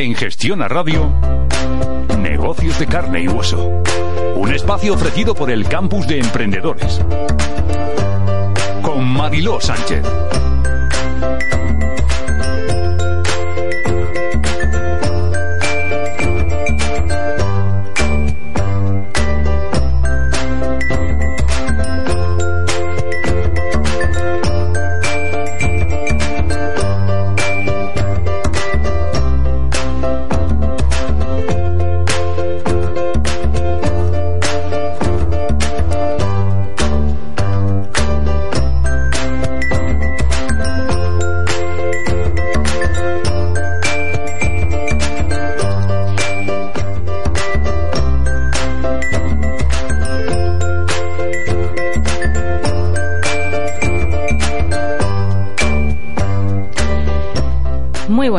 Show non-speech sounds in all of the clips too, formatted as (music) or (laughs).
En Gestión a Radio, Negocios de Carne y Hueso. Un espacio ofrecido por el Campus de Emprendedores. Con Mariló Sánchez.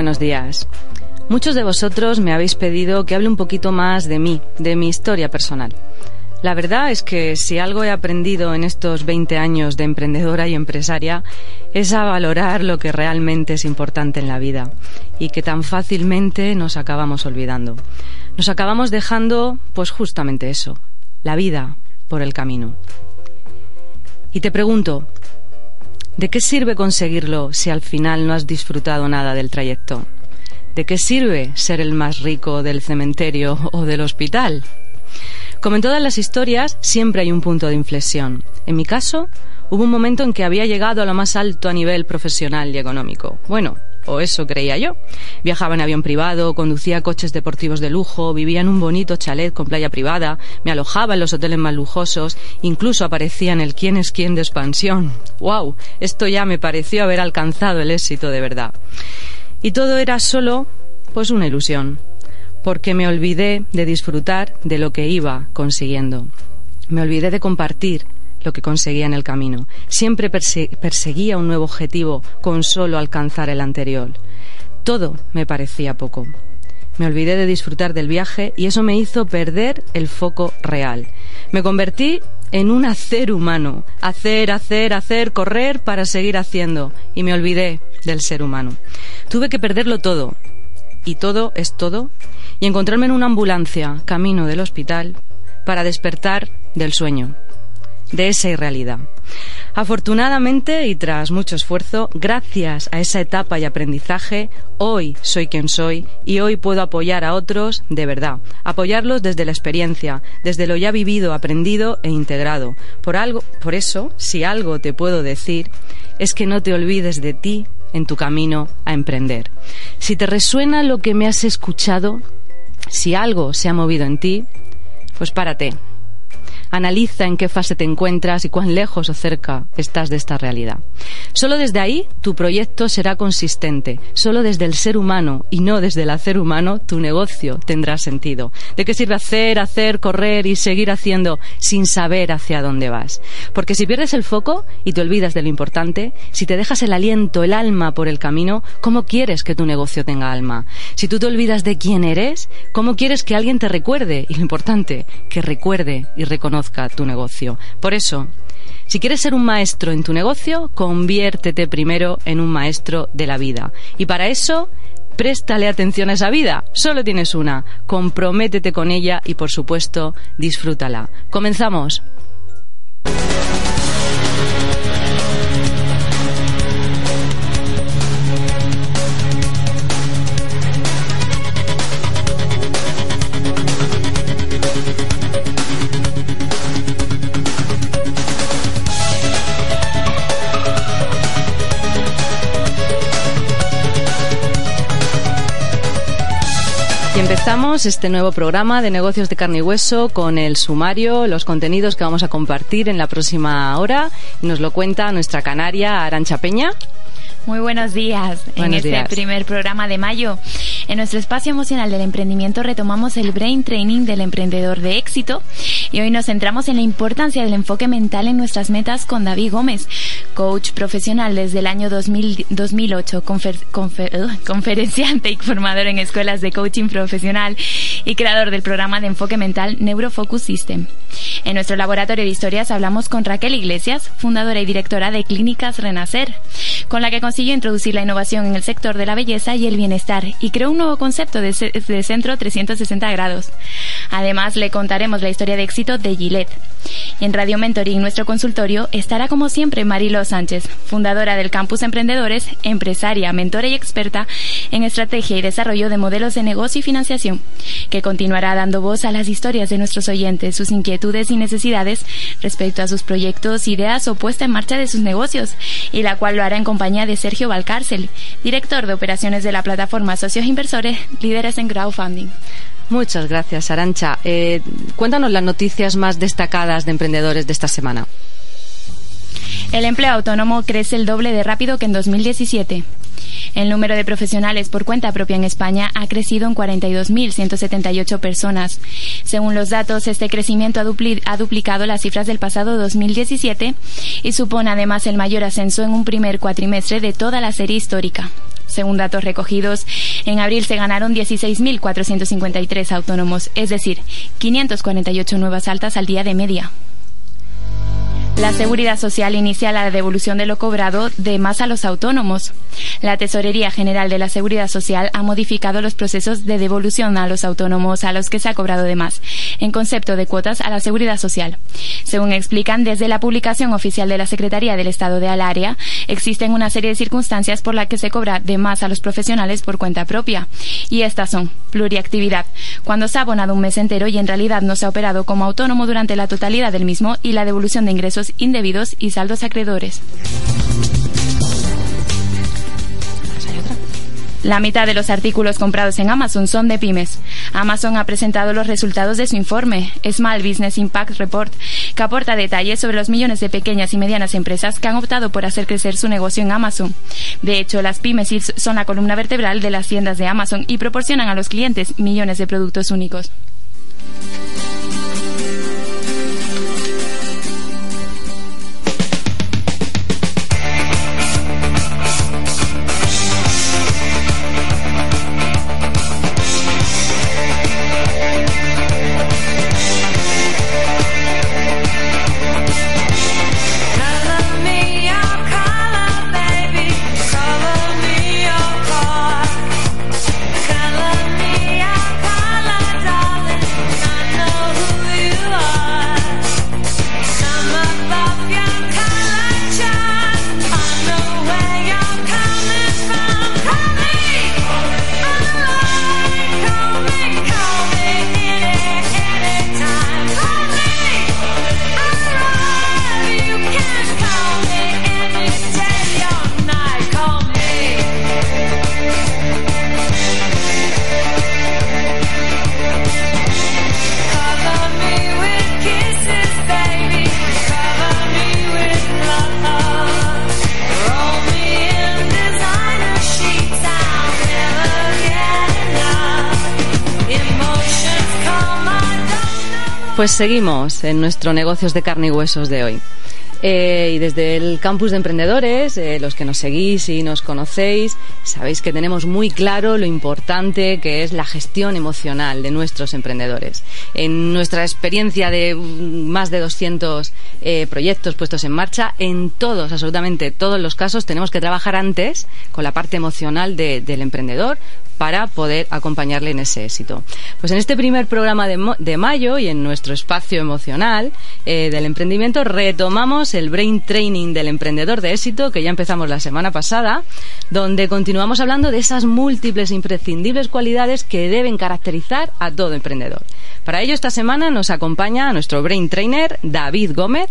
Buenos días. Muchos de vosotros me habéis pedido que hable un poquito más de mí, de mi historia personal. La verdad es que si algo he aprendido en estos 20 años de emprendedora y empresaria es a valorar lo que realmente es importante en la vida y que tan fácilmente nos acabamos olvidando. Nos acabamos dejando, pues justamente eso, la vida por el camino. Y te pregunto, ¿De qué sirve conseguirlo si al final no has disfrutado nada del trayecto? ¿De qué sirve ser el más rico del cementerio o del hospital? Como en todas las historias, siempre hay un punto de inflexión. En mi caso, hubo un momento en que había llegado a lo más alto a nivel profesional y económico. Bueno, o eso creía yo. Viajaba en avión privado, conducía coches deportivos de lujo, vivía en un bonito chalet con playa privada, me alojaba en los hoteles más lujosos, incluso aparecía en el quién es quién de expansión. ¡Wow! Esto ya me pareció haber alcanzado el éxito de verdad. Y todo era solo, pues una ilusión, porque me olvidé de disfrutar de lo que iba consiguiendo. Me olvidé de compartir lo que conseguía en el camino. Siempre perseguía un nuevo objetivo con solo alcanzar el anterior. Todo me parecía poco. Me olvidé de disfrutar del viaje y eso me hizo perder el foco real. Me convertí en un hacer humano, hacer, hacer, hacer, correr para seguir haciendo y me olvidé del ser humano. Tuve que perderlo todo, y todo es todo, y encontrarme en una ambulancia, camino del hospital, para despertar del sueño de esa irrealidad. Afortunadamente y tras mucho esfuerzo, gracias a esa etapa y aprendizaje, hoy soy quien soy y hoy puedo apoyar a otros de verdad, apoyarlos desde la experiencia, desde lo ya vivido, aprendido e integrado. Por algo, por eso, si algo te puedo decir, es que no te olvides de ti en tu camino a emprender. Si te resuena lo que me has escuchado, si algo se ha movido en ti, pues párate, Analiza en qué fase te encuentras y cuán lejos o cerca estás de esta realidad. Solo desde ahí tu proyecto será consistente. Solo desde el ser humano y no desde el hacer humano tu negocio tendrá sentido. ¿De qué sirve hacer, hacer, correr y seguir haciendo sin saber hacia dónde vas? Porque si pierdes el foco y te olvidas de lo importante, si te dejas el aliento, el alma por el camino, ¿cómo quieres que tu negocio tenga alma? Si tú te olvidas de quién eres, ¿cómo quieres que alguien te recuerde? Y lo importante, que recuerde y reconozca tu negocio. Por eso, si quieres ser un maestro en tu negocio, conviértete primero en un maestro de la vida. Y para eso, préstale atención a esa vida. Solo tienes una. Comprométete con ella y, por supuesto, disfrútala. Comenzamos. Empezamos este nuevo programa de negocios de carne y hueso con el sumario, los contenidos que vamos a compartir en la próxima hora. Nos lo cuenta nuestra canaria Arancha Peña. Muy buenos días. en este primer programa de mayo, en nuestro espacio emocional del emprendimiento retomamos el Brain Training del emprendedor de éxito y hoy nos centramos en la importancia del enfoque mental en nuestras metas con David Gómez, coach profesional desde el año 2008, conferenciante y formador en escuelas de coaching profesional y creador del programa de enfoque mental Neurofocus System. En nuestro laboratorio de historias hablamos con Raquel Iglesias, fundadora y directora de Clínicas Renacer, con la que consiguió introducir la innovación en el sector de la belleza y el bienestar y creó un nuevo concepto de, de centro 360 grados. Además, le contaremos la historia de éxito de Gillette. En Radio Mentoring, nuestro consultorio, estará como siempre Marilo Sánchez, fundadora del Campus Emprendedores, empresaria, mentora y experta en estrategia y desarrollo de modelos de negocio y financiación, que continuará dando voz a las historias de nuestros oyentes, sus inquietudes y necesidades respecto a sus proyectos, ideas o puesta en marcha de sus negocios, y la cual lo hará en compañía de Sergio Valcárcel, director de operaciones de la plataforma Socios Inversores, líderes en crowdfunding. Muchas gracias, Arancha. Eh, cuéntanos las noticias más destacadas de emprendedores de esta semana. El empleo autónomo crece el doble de rápido que en 2017. El número de profesionales por cuenta propia en España ha crecido en 42.178 personas. Según los datos, este crecimiento ha, duplicado las cifras del pasado 2017 y supone además el mayor ascenso en un primer cuatrimestre de toda la serie histórica. Según datos recogidos, en abril se ganaron 16.453 autónomos, es decir, 548 nuevas altas al día de media. La Seguridad Social inicia la devolución de lo cobrado de más a los autónomos. La Tesorería General de la Seguridad Social ha modificado los procesos de devolución a los autónomos a los que se ha cobrado de más, en concepto de cuotas a la Seguridad Social. Según explican desde la publicación oficial de la Secretaría del Estado de Alaria, existen una serie de circunstancias por las que se cobra de más a los profesionales por cuenta propia. Y estas son pluriactividad, cuando se ha abonado un mes entero y en realidad no se ha operado como autónomo durante la totalidad del mismo y la devolución de ingresos indebidos y saldos acreedores. La mitad de los artículos comprados en Amazon son de pymes. Amazon ha presentado los resultados de su informe, Small Business Impact Report, que aporta detalles sobre los millones de pequeñas y medianas empresas que han optado por hacer crecer su negocio en Amazon. De hecho, las pymes son la columna vertebral de las tiendas de Amazon y proporcionan a los clientes millones de productos únicos. Pues seguimos en nuestro negocios de carne y huesos de hoy. Eh, y desde el campus de emprendedores, eh, los que nos seguís y nos conocéis, sabéis que tenemos muy claro lo importante que es la gestión emocional de nuestros emprendedores. En nuestra experiencia de más de 200 eh, proyectos puestos en marcha, en todos, absolutamente todos los casos, tenemos que trabajar antes con la parte emocional del emprendedor para poder acompañarle en ese éxito. Pues en este primer programa de, mayo y en nuestro espacio emocional del emprendimiento retomamos el Brain Training del emprendedor de éxito que ya empezamos la semana pasada, donde continuamos hablando de esas múltiples imprescindibles cualidades que deben caracterizar a todo emprendedor. Para ello esta semana nos acompaña nuestro Brain Trainer David Gómez.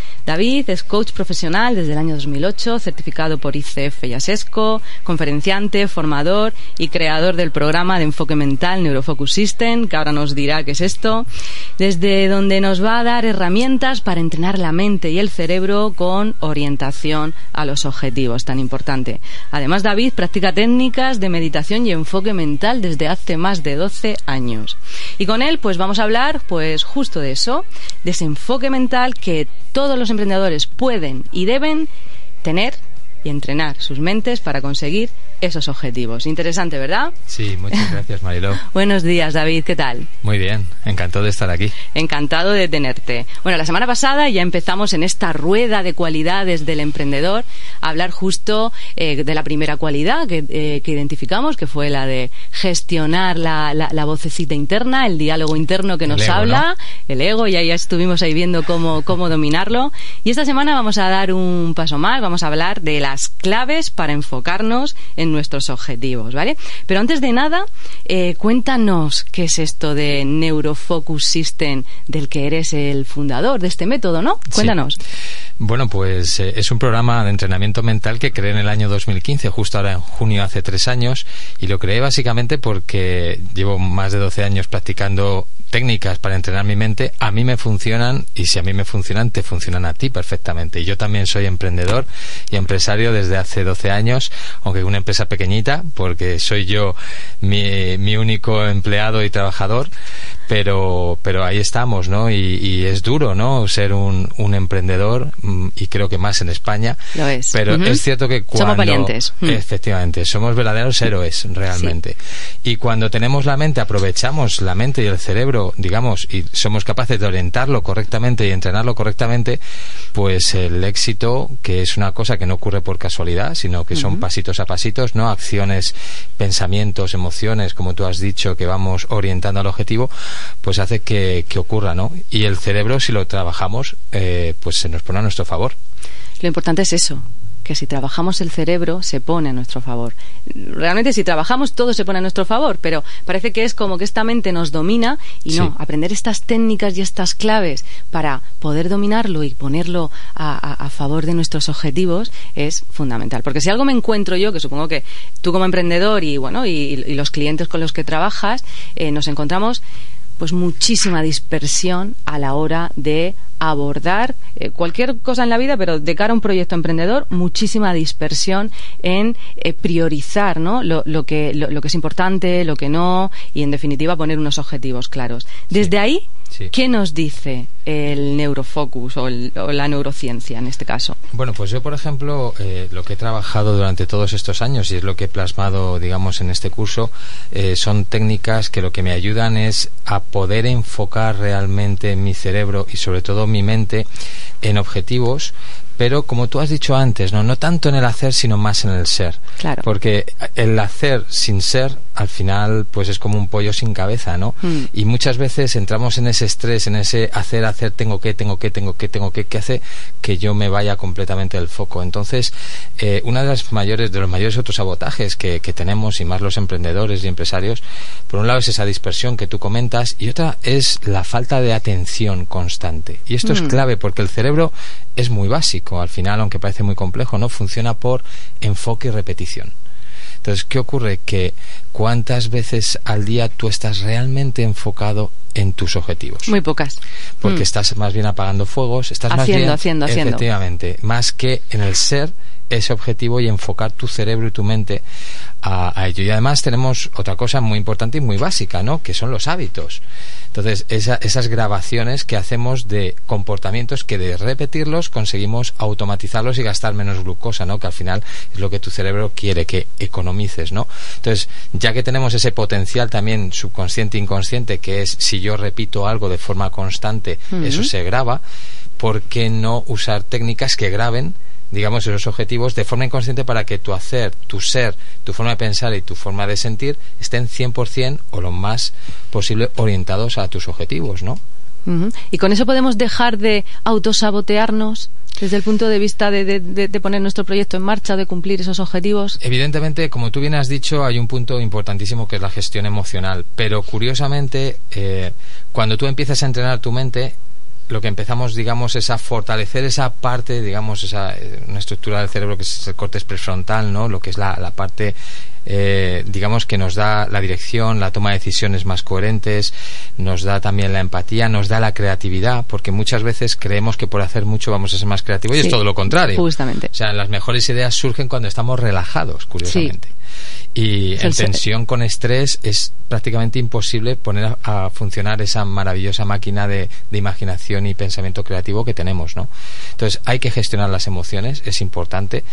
David es coach profesional desde el año 2008, certificado por ICF y ASESCO, conferenciante, formador y creador del programa de enfoque mental Neurofocus System, que ahora nos dirá qué es esto, desde donde nos va a dar herramientas para entrenar la mente y el cerebro con orientación a los objetivos, tan importante. Además, David practica técnicas de meditación y enfoque mental desde hace más de 12 años. Y con él, pues vamos a hablar, pues justo de eso, de ese enfoque mental que todos los emprendedores pueden y deben tener y entrenar sus mentes para conseguir esos objetivos. Interesante, ¿verdad? Sí, muchas (laughs) gracias, Mariló. Buenos días, David, ¿qué tal? Muy bien, encantado de estar aquí. Encantado de tenerte. Bueno, la semana pasada ya empezamos en esta rueda de cualidades del emprendedor a hablar justo eh, de la primera cualidad eh, que, identificamos, que fue la de gestionar la, la, vocecita interna, el diálogo interno que nos habla, el ego, y ahí ya estuvimos ahí viendo cómo, cómo dominarlo. Y esta semana vamos a dar un paso más, vamos a hablar de las claves para enfocarnos en nuestros objetivos, ¿vale? Pero antes de nada, eh, cuéntanos qué es esto de Neurofocus System del que eres el fundador de este método, ¿no? Cuéntanos. Bueno, pues eh, es un programa de entrenamiento mental que creé en el año 2015, justo ahora en junio hace tres años, y lo creé básicamente porque llevo más de 12 años practicando técnicas para entrenar mi mente, a mí me funcionan y si a mí me funcionan, te funcionan a ti perfectamente. Y yo también soy emprendedor y empresario desde hace 12 años, aunque una empresa pequeñita, porque soy yo mi, mi único empleado y trabajador, pero, pero ahí estamos, ¿no? Y, es duro, ¿no? Ser un, un, emprendedor mm, y creo que más en España. Lo es. Pero es cierto que cuando... Somos valientes. Mm. Efectivamente, somos verdaderos héroes, realmente. Y cuando tenemos la mente, aprovechamos la mente y el cerebro, digamos, y somos capaces de orientarlo correctamente y entrenarlo correctamente, pues el éxito, que es una cosa que no ocurre por casualidad, sino que son pasitos a pasitos, ¿no? Acciones, pensamientos, emociones, como tú has dicho, que vamos orientando al objetivo, pues hace que, ocurra, ¿no? Y el cerebro, si lo trabajamos, eh, pues se nos pone a nuestro favor. Lo importante es eso, que si trabajamos el cerebro se pone a nuestro favor. Realmente si trabajamos todo se pone a nuestro favor, pero parece que es como que esta mente nos domina y no, aprender estas técnicas y estas claves para poder dominarlo y ponerlo a, favor de nuestros objetivos es fundamental. Porque si algo me encuentro yo, que supongo que tú como emprendedor y bueno y, los clientes con los que trabajas, eh, nos encontramos pues muchísima dispersión a la hora de abordar eh, cualquier cosa en la vida, pero de cara a un proyecto emprendedor, muchísima dispersión en eh, priorizar ¿no? lo, que, lo, que es importante, lo que no, y en definitiva poner unos objetivos claros. Desde ahí ¿Qué nos dice el neurofocus o, la neurociencia en este caso? Bueno, pues yo, por ejemplo, eh, lo que he trabajado durante todos estos años y es lo que he plasmado, digamos, en este curso, eh, son técnicas que lo que me ayudan es a poder enfocar realmente mi cerebro y sobre todo mi mente en objetivos pero como tú has dicho antes, no, no tanto en el hacer, sino más en el ser. Claro. Porque el hacer sin ser, al final, pues es como un pollo sin cabeza, ¿no? Mm. Y muchas veces entramos en ese estrés, en ese hacer, hacer, tengo que, tengo que, tengo que, tengo que, que hace que yo me vaya completamente del foco. Entonces, eh, una de las mayores, de los mayores otros sabotajes que, que tenemos, y más los emprendedores y empresarios, por un lado es esa dispersión que tú comentas, y otra es la falta de atención constante. Y esto es mm. clave porque el cerebro es muy básico. Al final, aunque parece muy complejo, no funciona por enfoque y repetición. Entonces, ¿qué ocurre? Que cuántas veces al día tú estás realmente enfocado en tus objetivos. Muy pocas. Porque mm. estás más bien apagando fuegos, estás más bien haciendo, haciendo. efectivamente, más que en el ser ese objetivo y enfocar tu cerebro y tu mente a, ello. Y además tenemos otra cosa muy importante y muy básica, ¿no? Que son los hábitos. Entonces, esas grabaciones que hacemos de comportamientos que de repetirlos conseguimos automatizarlos y gastar menos glucosa, ¿no? Que al final es lo que tu cerebro quiere que economices, ¿no? Entonces, ya que tenemos ese potencial también subconsciente e inconsciente, que es si yo repito algo de forma constante, eso se graba, ¿por qué no usar técnicas que graben digamos, esos objetivos de forma inconsciente para que tu hacer, tu ser, tu forma de pensar y tu forma de sentir estén 100% o lo más posible orientados a tus objetivos, ¿no? Y con eso podemos dejar de autosabotearnos desde el punto de vista de, poner nuestro proyecto en marcha, de cumplir esos objetivos. Evidentemente, como tú bien has dicho, hay un punto importantísimo que es la gestión emocional. Pero curiosamente, eh, cuando tú empiezas a entrenar tu mente, lo que empezamos, digamos, es a fortalecer esa parte, digamos, esa una estructura del cerebro que es el córtex prefrontal, ¿no? Lo que es la, la parte eh, digamos que nos da la dirección, la toma de decisiones más coherentes, nos da también la empatía, nos da la creatividad, porque muchas veces creemos que por hacer mucho vamos a ser más creativos y es todo lo contrario. Justamente. O sea, las mejores ideas surgen cuando estamos relajados, curiosamente. Y en tensión con estrés es prácticamente imposible poner a, funcionar esa maravillosa máquina de, de, imaginación y pensamiento creativo que tenemos, ¿no? Entonces hay que gestionar las emociones, es importante.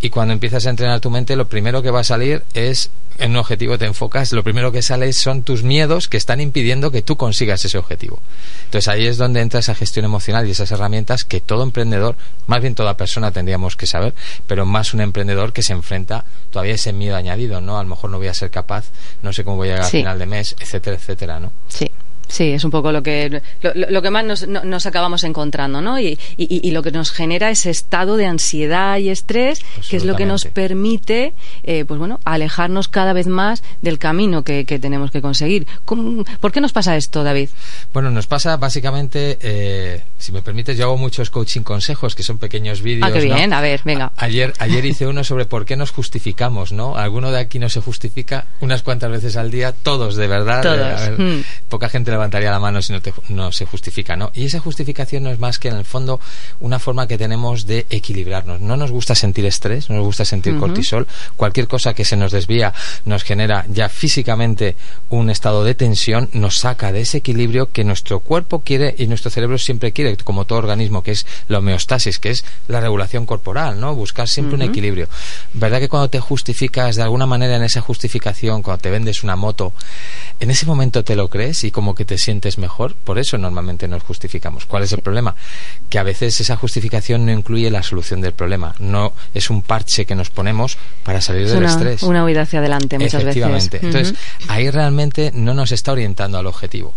Y cuando empiezas a entrenar tu mente, lo primero que va a salir es en un objetivo te enfocas, lo primero que sale son tus miedos que están impidiendo que tú consigas ese objetivo. Entonces ahí es donde entra esa gestión emocional y esas herramientas que todo emprendedor, más bien toda persona tendríamos que saber, pero más un emprendedor que se enfrenta todavía a ese miedo añadido, ¿no? A lo mejor no voy a ser capaz, no sé cómo voy a llegar al final de mes, etcétera, etcétera, ¿no? Sí. Sí, es un poco lo que, lo, que más nos, nos, acabamos encontrando, ¿no? Y, y, lo que nos genera ese estado de ansiedad y estrés, que es lo que nos permite, eh, pues bueno, alejarnos cada vez más del camino que, que tenemos que conseguir. ¿Por qué nos pasa esto, David? Bueno, nos pasa básicamente, eh, si me permites, yo hago muchos coaching consejos, que son pequeños vídeos. Ah, qué bien, a ver, venga. ayer, ayer hice uno sobre por qué nos justificamos, ¿no? Alguno de aquí no se justifica unas cuantas veces al día, todos, de verdad. Todos. Mm. Poca gente levantaría la mano si no, no se justifica, ¿no? Y esa justificación no es más que en el fondo una forma que tenemos de equilibrarnos. No nos gusta sentir estrés, no nos gusta sentir cortisol. Cualquier cosa que se nos desvía nos genera ya físicamente un estado de tensión, nos saca de ese equilibrio que nuestro cuerpo quiere y nuestro cerebro siempre quiere, como todo organismo, que es la homeostasis, que es la regulación corporal, ¿no? Buscar siempre un equilibrio. ¿Verdad que cuando te justificas de alguna manera en esa justificación, cuando te vendes una moto, en ese momento te lo crees y como que te sientes mejor, por eso normalmente nos justificamos. ¿Cuál es el problema? Que a veces esa justificación no incluye la solución del problema, no es un parche que nos ponemos para salir del estrés. Una huida hacia adelante muchas Efectivamente. Entonces, ahí realmente no nos está orientando al objetivo.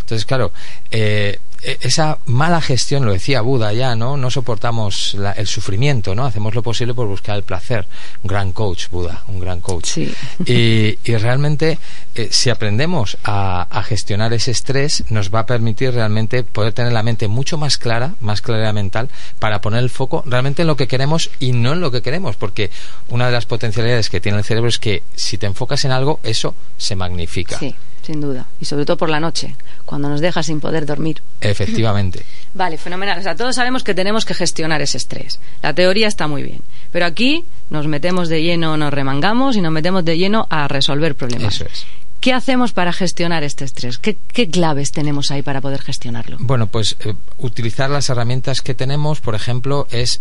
Entonces, claro, eh, esa mala gestión, lo decía Buda ya, ¿no? No soportamos el sufrimiento, ¿no? Hacemos lo posible por buscar el placer. Un gran coach, Buda, un gran coach. Y, realmente, eh, si aprendemos a, gestionar ese estrés, nos va a permitir realmente poder tener la mente mucho más clara, más clara mental, para poner el foco realmente en lo que queremos y no en lo que queremos, porque una de las potencialidades que tiene el cerebro es que si te enfocas en algo, eso se magnifica. Sí sin duda. Y sobre todo por la noche, cuando nos deja sin poder dormir. Efectivamente. (laughs) vale, fenomenal. O sea, todos sabemos que tenemos que gestionar ese estrés. La teoría está muy bien. Pero aquí nos metemos de lleno, nos remangamos y nos metemos de lleno a resolver problemas. Eso es. ¿Qué hacemos para gestionar este estrés? ¿Qué, claves tenemos ahí para poder gestionarlo? Bueno, pues eh, utilizar las herramientas que tenemos, por ejemplo, es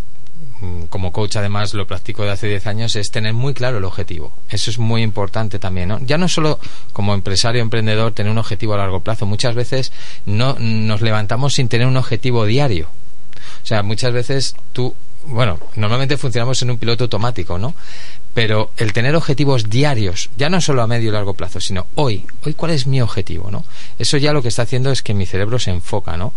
como coach además lo practico de hace 10 años, es tener muy claro el objetivo. Eso es muy importante también, ¿no? Ya no solo como empresario, emprendedor, tener un objetivo a largo plazo. Muchas veces no nos levantamos sin tener un objetivo diario. O sea, muchas veces tú, bueno, normalmente funcionamos en un piloto automático, ¿no? Pero el tener objetivos diarios, ya no solo a medio y largo plazo, sino hoy, hoy cuál es mi objetivo, ¿no? Eso ya lo que está haciendo es que mi cerebro se enfoca, ¿no?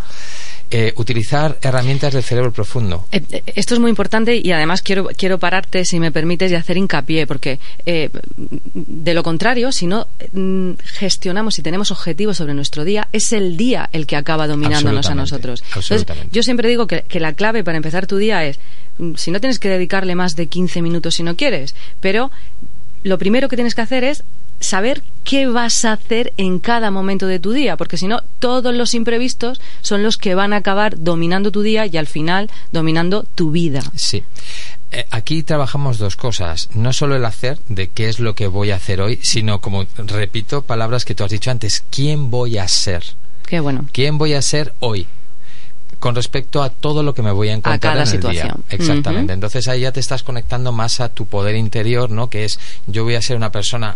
Eh, utilizar herramientas del cerebro profundo. Eh, eh, esto es muy importante y además quiero, quiero pararte, si me permites, y hacer hincapié, porque de lo contrario, si no mm, gestionamos y tenemos objetivos sobre nuestro día, es el día el que acaba dominándonos a nosotros. yo siempre digo que, que la clave para empezar tu día es, mm, si no tienes que dedicarle más de 15 minutos si no quieres, pero lo primero que tienes que hacer es saber qué vas a hacer en cada momento de tu día, porque si no, todos los imprevistos son los que van a acabar dominando tu día y al final dominando tu vida. Sí. Eh, aquí trabajamos dos cosas, no solo el hacer de qué es lo que voy a hacer hoy, sino como repito palabras que tú has dicho antes, quién voy a ser. Qué bueno. ¿Quién voy a ser hoy? con respecto a todo lo que me voy a encontrar en el día. Exactamente. Entonces ahí ya te estás conectando más a tu poder interior, ¿no? Que es yo voy a ser una persona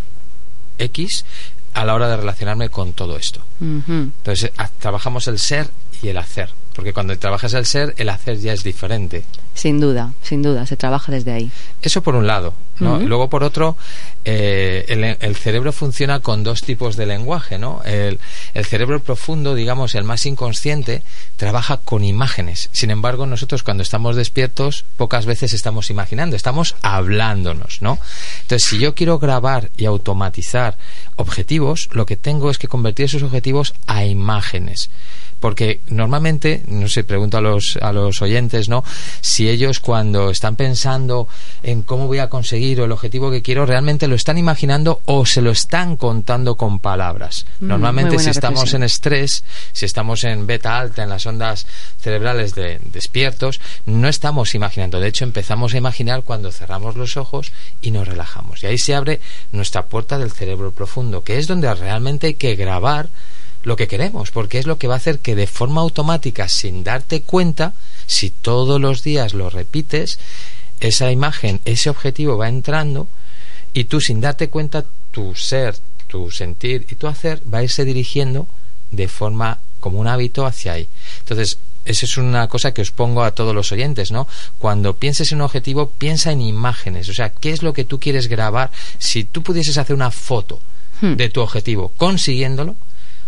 X a la hora de relacionarme con todo esto. Entonces, trabajamos el ser y el hacer, porque cuando trabajas el ser, el hacer ya es diferente. Sin duda, sin duda, se trabaja desde ahí. Eso por un lado. ¿no? Luego, por otro, eh, el, cerebro funciona con dos tipos de lenguaje. ¿no? El, el, cerebro profundo, digamos, el más inconsciente, trabaja con imágenes. Sin embargo, nosotros cuando estamos despiertos, pocas veces estamos imaginando, estamos hablándonos. ¿no? Entonces, si yo quiero grabar y automatizar objetivos, lo que tengo es que convertir esos objetivos a imágenes Porque normalmente, no sé, pregunto a los, a los oyentes, ¿no? Si ellos cuando están pensando en cómo voy a conseguir o el objetivo que quiero, realmente lo están imaginando o se lo están contando con palabras. Mm, normalmente si estamos en estrés, si estamos en beta alta, en las ondas cerebrales de despiertos, no estamos imaginando. De hecho, empezamos a imaginar cuando cerramos los ojos y nos relajamos. Y ahí se abre nuestra puerta del cerebro profundo, que es donde realmente hay que grabar lo que queremos, porque es lo que va a hacer que de forma automática, sin darte cuenta, si todos los días lo repites, esa imagen, ese objetivo va entrando y tú sin darte cuenta, tu ser, tu sentir y tu hacer va a irse dirigiendo de forma como un hábito hacia ahí. Entonces, esa es una cosa que os pongo a todos los oyentes, ¿no? Cuando pienses en un objetivo, piensa en imágenes, o sea, ¿qué es lo que tú quieres grabar? Si tú pudieses hacer una foto hmm. de tu objetivo consiguiéndolo,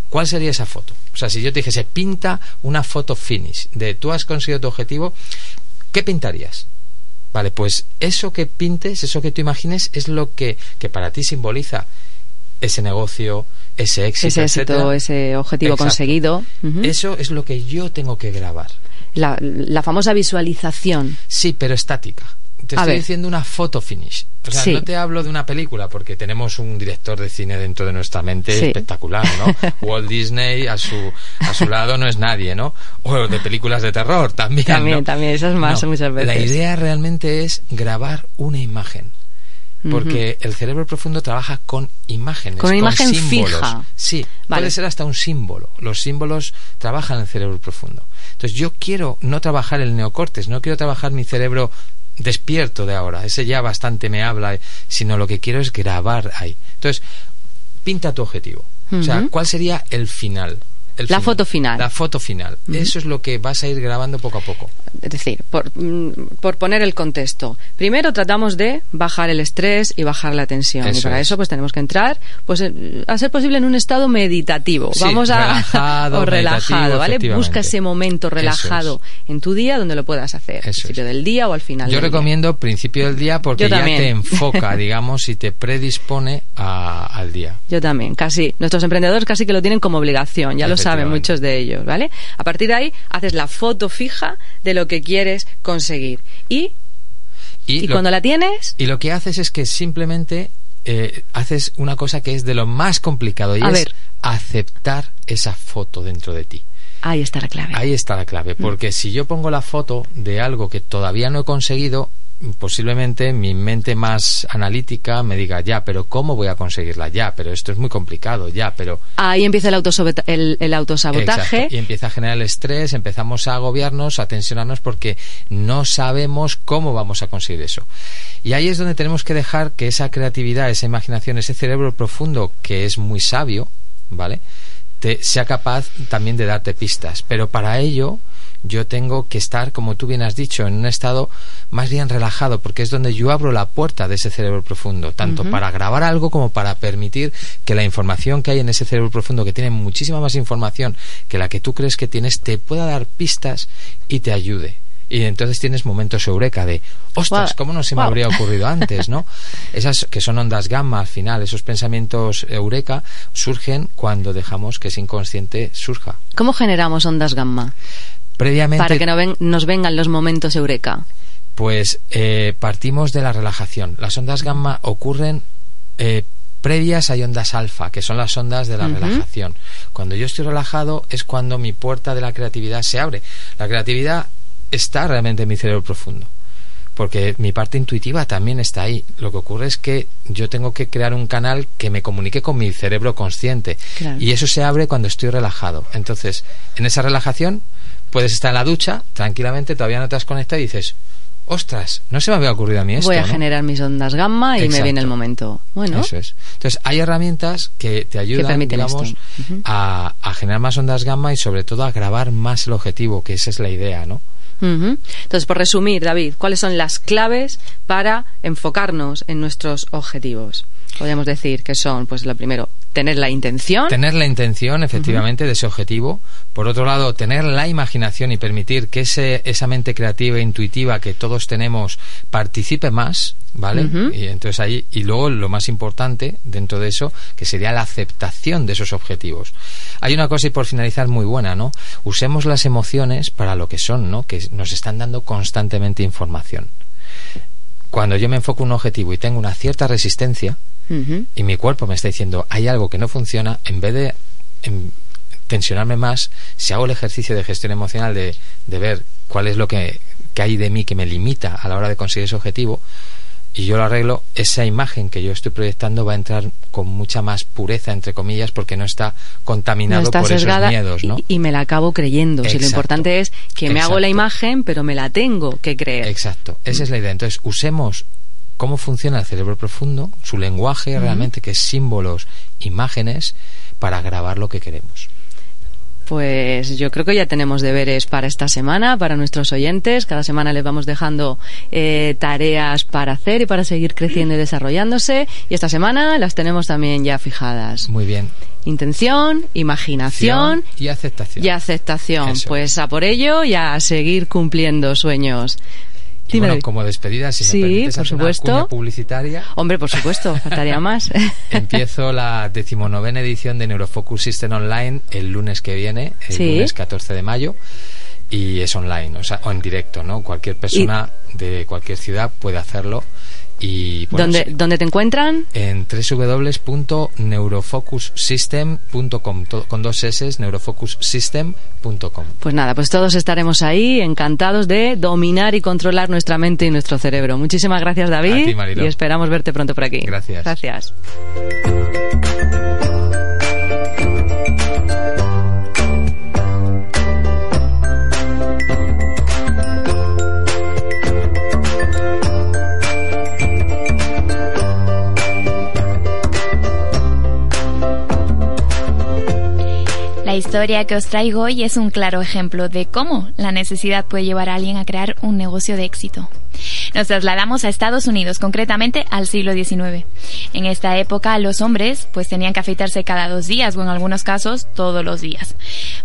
¿cuál sería esa foto? O sea, si yo te dijese, pinta una foto finish de tú has conseguido tu objetivo, ¿qué pintarías? Vale, pues eso que pintes, eso que tú imagines, es lo que, que para ti simboliza ese negocio, ese éxito, ese éxito, ese objetivo conseguido. Eso es lo que yo tengo que grabar. La, la famosa visualización. Sí, pero estática te estoy diciendo una foto finish. O sea, no te hablo de una película porque tenemos un director de cine dentro de nuestra mente espectacular, ¿no? (laughs) Walt Disney a su a su lado no es nadie, ¿no? O de películas de terror también. También, también, esas más muchas veces. La idea realmente es grabar una imagen. Porque el cerebro profundo trabaja con imágenes, con, imagen símbolos. fija. Sí, puede ser hasta un símbolo. Los símbolos trabajan en el cerebro profundo. Entonces yo quiero no trabajar el neocortes, no quiero trabajar mi cerebro despierto de ahora, ese ya bastante me habla, sino lo que quiero es grabar ahí. Entonces, pinta tu objetivo. O sea, ¿cuál sería el final? La foto final. La foto final. Eso es lo que vas a ir grabando poco a poco. Es decir, por, mm, por poner el contexto. Primero tratamos de bajar el estrés y bajar la tensión. y para eso pues tenemos que entrar, pues a ser posible en un estado meditativo. Vamos a relajado, (laughs) o relajado, ¿vale? Busca ese momento relajado en tu día donde lo puedas hacer, al principio del día o al final. Yo recomiendo principio del día porque ya te enfoca, (laughs) digamos, y te predispone al día. Yo también, casi. Nuestros emprendedores casi que lo tienen como obligación, ya lo saben muchos de ellos, ¿vale? A partir de ahí haces la foto fija de lo que quieres conseguir. Y, y, cuando la tienes... Y lo que haces es que simplemente eh, haces una cosa que es de lo más complicado y es aceptar esa foto dentro de ti. Ahí está la clave. Ahí está la clave, mm. porque si yo pongo la foto de algo que todavía no he conseguido, posiblemente mi mente más analítica me diga, ya, pero ¿cómo voy a conseguirla? Ya, pero esto es muy complicado, ya, pero... Ahí empieza el, el, autosabotaje. Y empieza a generar el estrés, empezamos a agobiarnos, a tensionarnos porque no sabemos cómo vamos a conseguir eso. Y ahí es donde tenemos que dejar que esa creatividad, esa imaginación, ese cerebro profundo que es muy sabio, ¿vale? Te, sea capaz también de darte pistas. Pero para ello yo tengo que estar, como tú bien has dicho, en un estado más bien relajado, porque es donde yo abro la puerta de ese cerebro profundo, tanto para grabar algo como para permitir que la información que hay en ese cerebro profundo, que tiene muchísima más información que la que tú crees que tienes, te pueda dar pistas y te ayude. Y entonces tienes momentos eureka de, ostras, ¿cómo no se me habría ocurrido antes, no? (laughs) Esas que son ondas gamma al final, esos pensamientos eureka surgen cuando dejamos que ese inconsciente surja. ¿Cómo generamos ondas gamma? Para que no nos vengan los momentos eureka. Pues eh, partimos de la relajación. Las ondas gamma ocurren eh, previas a ondas alfa, que son las ondas de la relajación. Cuando yo estoy relajado es cuando mi puerta de la creatividad se abre. La creatividad está realmente en mi cerebro profundo porque mi parte intuitiva también está ahí. Lo que ocurre es que yo tengo que crear un canal que me comunique con mi cerebro consciente. Y eso se abre cuando estoy relajado. Entonces, en esa relajación puedes estar en la ducha tranquilamente, todavía no te has conectado y dices, ostras, no se me había ocurrido a mí esto. Voy a generar mis ondas gamma y me viene el momento. Bueno. Eso es. Entonces, hay herramientas que te ayudan, digamos, a, a, generar más ondas gamma y sobre todo a grabar más el objetivo, que esa es la idea, ¿no? Entonces, por resumir, David, ¿cuáles son las claves para enfocarnos en nuestros objetivos? Podríamos decir que son, pues, lo primero, tener la intención. Tener la intención, efectivamente, de ese objetivo. Por otro lado, tener la imaginación y permitir que ese, esa mente creativa e intuitiva que todos tenemos participe más, ¿vale? Y entonces ahí, y luego lo más importante dentro de eso, que sería la aceptación de esos objetivos. Hay una cosa y por finalizar muy buena, ¿no? Usemos las emociones para lo que son, ¿no? Que nos están dando constantemente información. Cuando yo me enfoco en un objetivo y tengo una cierta resistencia y mi cuerpo me está diciendo hay algo que no funciona, en vez de tensionarme más, si hago el ejercicio de gestión emocional de, de ver cuál es lo que, que hay de mí que me limita a la hora de conseguir ese objetivo, y yo lo arreglo, esa imagen que yo estoy proyectando va a entrar con mucha más pureza, entre comillas, porque no está contaminado por esos miedos, ¿no? Y, me la acabo creyendo. Si lo importante es que me hago la imagen, pero me la tengo que creer. Exacto, esa es la idea. Entonces, usemos cómo funciona el cerebro profundo, su lenguaje realmente, que es símbolos, imágenes, para grabar lo que queremos. Pues yo creo que ya tenemos deberes para esta semana, para nuestros oyentes. Cada semana les vamos dejando eh, tareas para hacer y para seguir creciendo y desarrollándose. Y esta semana las tenemos también ya fijadas. Muy bien. Intención, imaginación y aceptación. Y aceptación. Pues a por ello y a seguir cumpliendo sueños bueno, como despedida, si sí, me permites por supuesto. Una publicitaria. Hombre, por supuesto, faltaría (laughs) más. Empiezo la decimonovena edición de Neurofocus System Online el lunes que viene, el lunes 14 de mayo y es online, o sea, o en directo, ¿no? Cualquier persona de cualquier ciudad puede hacerlo y, ¿Dónde, te encuentran? En www.neurofocussystem.com, con dos S, neurofocussystem.com. Pues nada, pues todos estaremos ahí encantados de dominar y controlar nuestra mente y nuestro cerebro. Muchísimas gracias, David. y esperamos verte pronto por aquí. Gracias. Gracias. Historia que os traigo hoy es un claro ejemplo de cómo la necesidad puede llevar a alguien a crear un negocio de éxito. Nos trasladamos a Estados Unidos, concretamente al siglo XIX. En esta época los hombres pues tenían que afeitarse cada dos días o en algunos casos todos los días.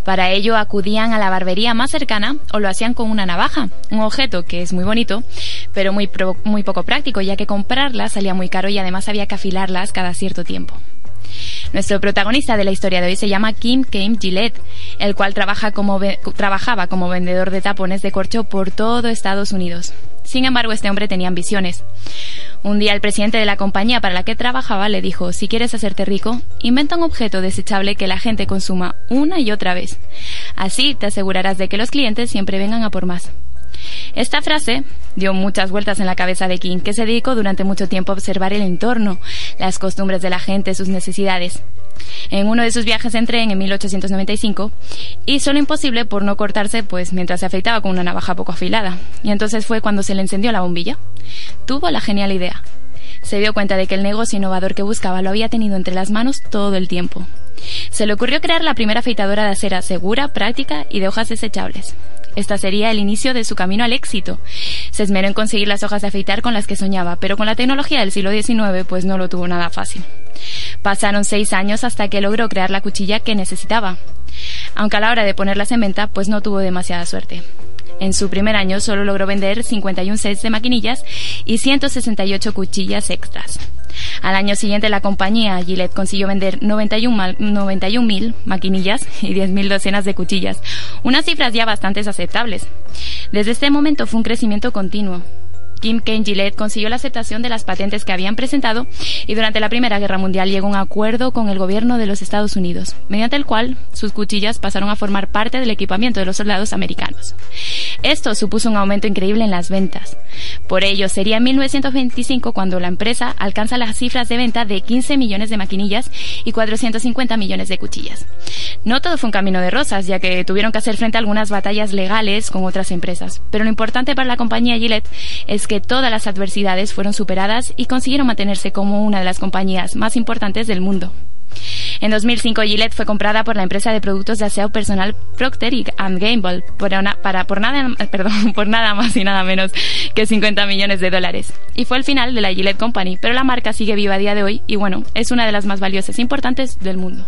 Para ello acudían a la barbería más cercana o lo hacían con una navaja, un objeto que es muy bonito, pero muy, muy poco práctico ya que comprarla salía muy caro y además había que afilarlas cada cierto tiempo. Nuestro protagonista de la historia de hoy se llama Kim Kane Gillette, el cual trabaja como trabajaba como vendedor de tapones de corcho por todo Estados Unidos. Sin embargo, este hombre tenía ambiciones. Un día el presidente de la compañía para la que trabajaba le dijo, si quieres hacerte rico, inventa un objeto desechable que la gente consuma una y otra vez. Así te asegurarás de que los clientes siempre vengan a por más. Esta frase dio muchas vueltas en la cabeza de King, que se dedicó durante mucho tiempo a observar el entorno, las costumbres de la gente, sus necesidades. En uno de sus viajes en tren en 1895 hizo lo imposible por no cortarse pues mientras se afeitaba con una navaja poco afilada. Y entonces fue cuando se le encendió la bombilla. Tuvo la genial idea. Se dio cuenta de que el negocio innovador que buscaba lo había tenido entre las manos todo el tiempo. Se le ocurrió crear la primera afeitadora de acera segura, práctica y de hojas desechables. Esta sería el inicio de su camino al éxito. Se esmeró en conseguir las hojas de afeitar con las que soñaba, pero con la tecnología del siglo XIX pues no lo tuvo nada fácil. Pasaron seis años hasta que logró crear la cuchilla que necesitaba. Aunque a la hora de ponerlas en venta pues no tuvo demasiada suerte. En su primer año solo logró vender 51 sets de maquinillas y 168 cuchillas extras. Al año siguiente la compañía Gillette consiguió vender 91.000 maquinillas y 10.000 docenas de cuchillas, unas cifras ya bastante aceptables. Desde este momento fue un crecimiento continuo. Kim Kane Gillette consiguió la aceptación de las patentes que habían presentado y durante la Primera Guerra Mundial llegó a un acuerdo con el gobierno de los Estados Unidos, mediante el cual sus cuchillas pasaron a formar parte del equipamiento de los soldados americanos. Esto supuso un aumento increíble en las ventas. Por ello, sería en 1925 cuando la empresa alcanza las cifras de venta de 15 millones de maquinillas y 450 millones de cuchillas. No todo fue un camino de rosas, ya que tuvieron que hacer frente a algunas batallas legales con otras empresas. Pero lo importante para la compañía Gillette es que todas las adversidades fueron superadas y consiguieron mantenerse como una de las compañías más importantes del mundo. En 2005 Gillette fue comprada por la empresa de productos de aseo personal Procter Gamble por, para, por, nada, (laughs) perdón, por nada más y nada menos que 50 millones de dólares. Y fue el final de la Gillette Company, pero la marca sigue viva a día de hoy y bueno, es una de las más valiosas e importantes del mundo.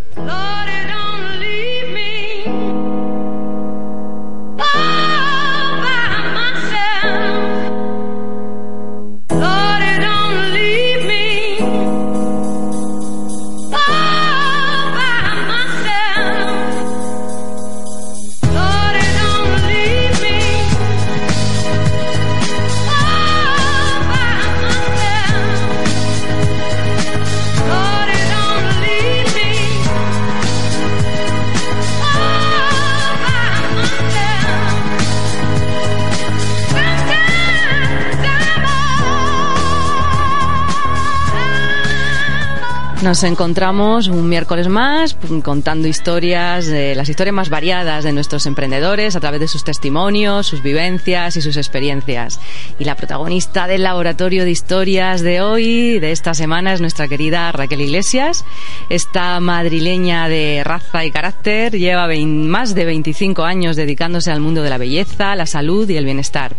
Nos encontramos un miércoles más contando historias, de las historias más variadas de nuestros emprendedores a través de sus testimonios, sus vivencias y sus experiencias. Y la protagonista del laboratorio de historias de hoy, de esta semana, es nuestra querida Raquel Iglesias. Esta madrileña de raza y carácter lleva más de 25 años dedicándose al mundo de la belleza, la salud y el bienestar.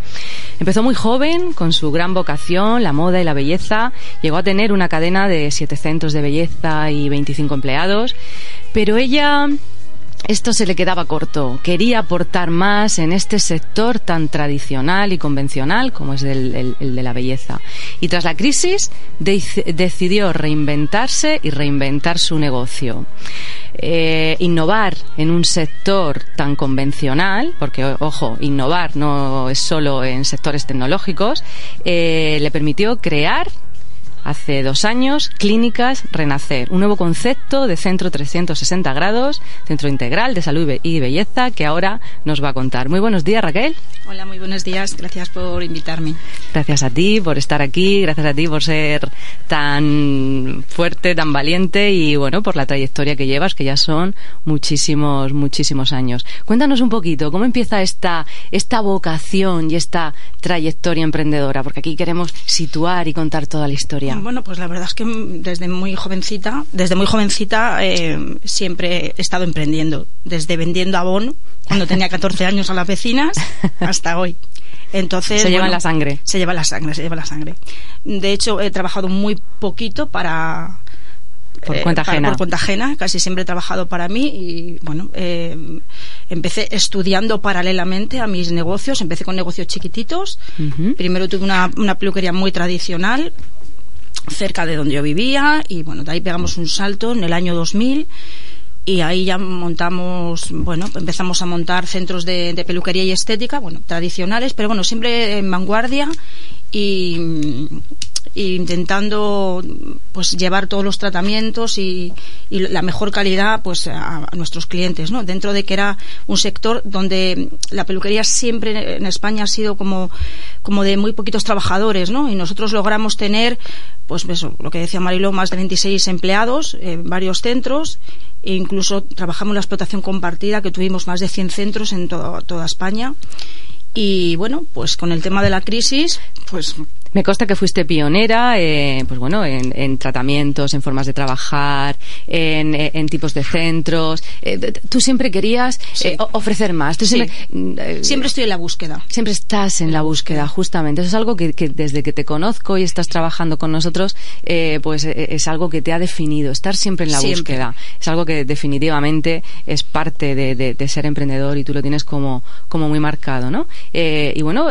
Empezó muy joven con su gran vocación, la moda y la belleza. Llegó a tener una cadena de siete centros de belleza y 25 empleados, pero ella esto se le quedaba corto. Quería aportar más en este sector tan tradicional y convencional como es el, de la belleza. Y tras la crisis decidió reinventarse y reinventar su negocio. Eh, innovar en un sector tan convencional, porque ojo, innovar no es solo en sectores tecnológicos, eh, le permitió crear hace dos años, Clínicas Renacer, un nuevo concepto de centro 360 grados, centro integral de salud y belleza, que ahora nos va a contar. Muy buenos días, Raquel. Hola, muy buenos días. Gracias por invitarme. Gracias a ti por estar aquí, gracias a ti por ser tan fuerte, tan valiente y bueno, por la trayectoria que llevas, que ya son muchísimos, muchísimos años. Cuéntanos un poquito, ¿cómo empieza esta, esta vocación y esta trayectoria emprendedora? Porque aquí queremos situar y contar toda la historia. Bueno, pues la verdad es que desde muy jovencita, desde muy jovencita eh, siempre he estado emprendiendo, desde vendiendo abón cuando tenía 14 años a las vecinas hasta hoy. Entonces, se lleva la sangre. Se lleva la sangre, se lleva la sangre. De hecho, he trabajado muy poquito para por eh, cuenta ajena. Por cuenta ajena, casi siempre he trabajado para mí y bueno, eh, empecé estudiando paralelamente a mis negocios, empecé con negocios chiquititos. Primero tuve una, una peluquería muy tradicional, cerca de donde yo vivía y bueno, de ahí pegamos un salto en el año 2000 y ahí ya montamos, bueno, empezamos a montar centros de, de, peluquería y estética, bueno, tradicionales, pero bueno, siempre en vanguardia y, intentando pues llevar todos los tratamientos y, la mejor calidad pues a, nuestros clientes no dentro de que era un sector donde la peluquería siempre en España ha sido como como de muy poquitos trabajadores no y nosotros logramos tener pues eso, lo que decía Marilo más de 26 empleados en varios centros. E incluso trabajamos en la explotación compartida que tuvimos más de 100 centros en toda España y bueno, pues con el tema de la crisis, pues me consta que fuiste pionera, eh, pues bueno, en, tratamientos, en formas de trabajar, en, eh, tipos de centros. Eh, tú siempre querías ofrecer más. siempre, estoy en la búsqueda. Siempre estás en la búsqueda, justamente. Eso es algo que, desde que te conozco y estás trabajando con nosotros, pues es algo que te ha definido. Estar siempre en la búsqueda. Es algo que definitivamente es parte de, ser emprendedor y tú lo tienes como, como muy marcado, ¿no? y bueno,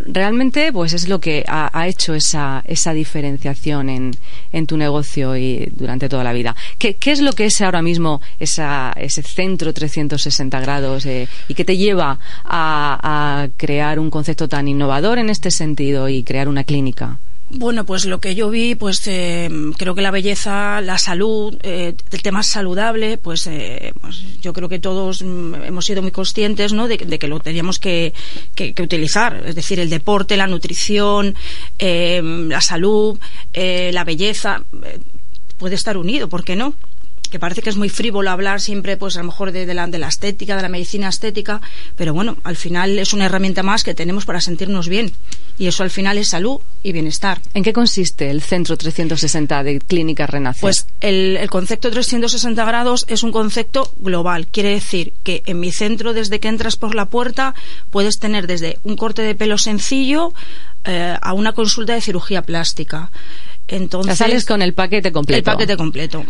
realmente, pues es lo que ha, hecho esa, esa diferenciación en, en, tu negocio y durante toda la vida? ¿Qué, qué es lo que es ahora mismo esa, ese centro 360 grados eh, y qué te lleva a, a crear un concepto tan innovador en este sentido y crear una clínica? Bueno, pues lo que yo vi, pues eh, creo que la belleza, la salud, eh, el tema saludable, pues, eh, pues, yo creo que todos mm, hemos sido muy conscientes, ¿no? De, que lo teníamos que, que, utilizar, es decir, el deporte, la nutrición, la salud, la belleza, puede estar unido, ¿por qué no? Que parece que es muy frívolo hablar siempre, pues a lo mejor de, la, de la estética, de la medicina estética, pero bueno, al final es una herramienta más que tenemos para sentirnos bien. Y eso al final es salud y bienestar. ¿En qué consiste el Centro 360 de Clínica Renacer? Pues el, el concepto 360 grados es un concepto global. Quiere decir que en mi centro, desde que entras por la puerta, puedes tener desde un corte de pelo sencillo eh, a una consulta de cirugía plástica. Entonces, sales con el paquete completo. El paquete completo.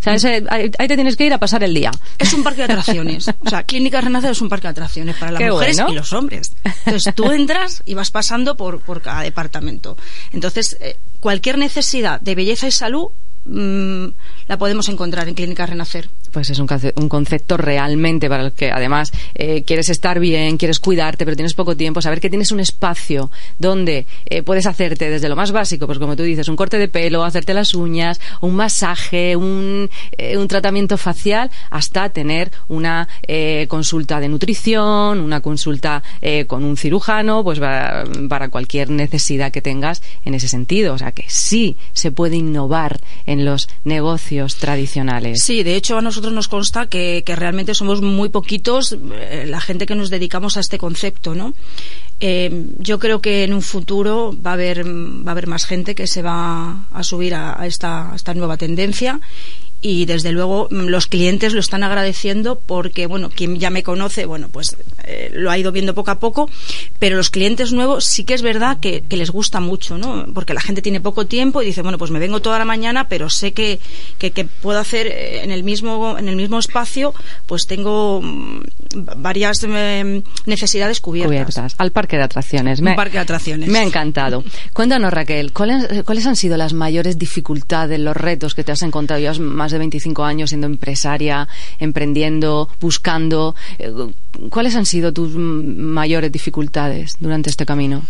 ahí, te tienes que ir a pasar el día. Es un parque de atracciones. o sea, Clínica Renacer es un parque de atracciones para las mujeres y los hombres. Entonces tú entras y vas pasando por, por cada departamento. Entonces, eh, cualquier necesidad de belleza y salud mm, la podemos encontrar en Clínica Renacer pues es un, un concepto realmente para el que además eh, quieres estar bien, quieres cuidarte, pero tienes poco tiempo, saber que tienes un espacio donde eh, puedes hacerte desde lo más básico, pues como tú dices, un corte de pelo, hacerte las uñas, un masaje, un, eh, un tratamiento facial, hasta tener una consulta de nutrición, una consulta con un cirujano, pues para, cualquier necesidad que tengas en ese sentido. O sea que sí se puede innovar los negocios tradicionales. Sí, de hecho a nosotros nos consta que, realmente somos muy poquitos eh, la gente que nos dedicamos a este concepto, ¿no? Eh, yo creo que en un futuro va a haber va a haber más gente que se va a subir a, esta, a esta nueva tendencia y desde luego mm, los clientes lo están agradeciendo porque bueno quien ya me conoce bueno pues eh, lo ha ido viendo poco a poco pero los clientes nuevos sí que es verdad que, les gusta mucho no porque la gente tiene poco tiempo y dice bueno pues me vengo toda la mañana pero sé que, que, puedo hacer eh, en el mismo en el mismo espacio pues tengo mm, varias em, necesidades cubiertas. al parque de atracciones. Me, parque de atracciones. me ha encantado. Cuéntanos Raquel ¿cuáles, cuáles han sido las mayores dificultades los retos que te has encontrado ya más de 25 años siendo empresaria, emprendiendo, buscando. Eh, ¿Cuáles han sido tus mayores dificultades durante este camino?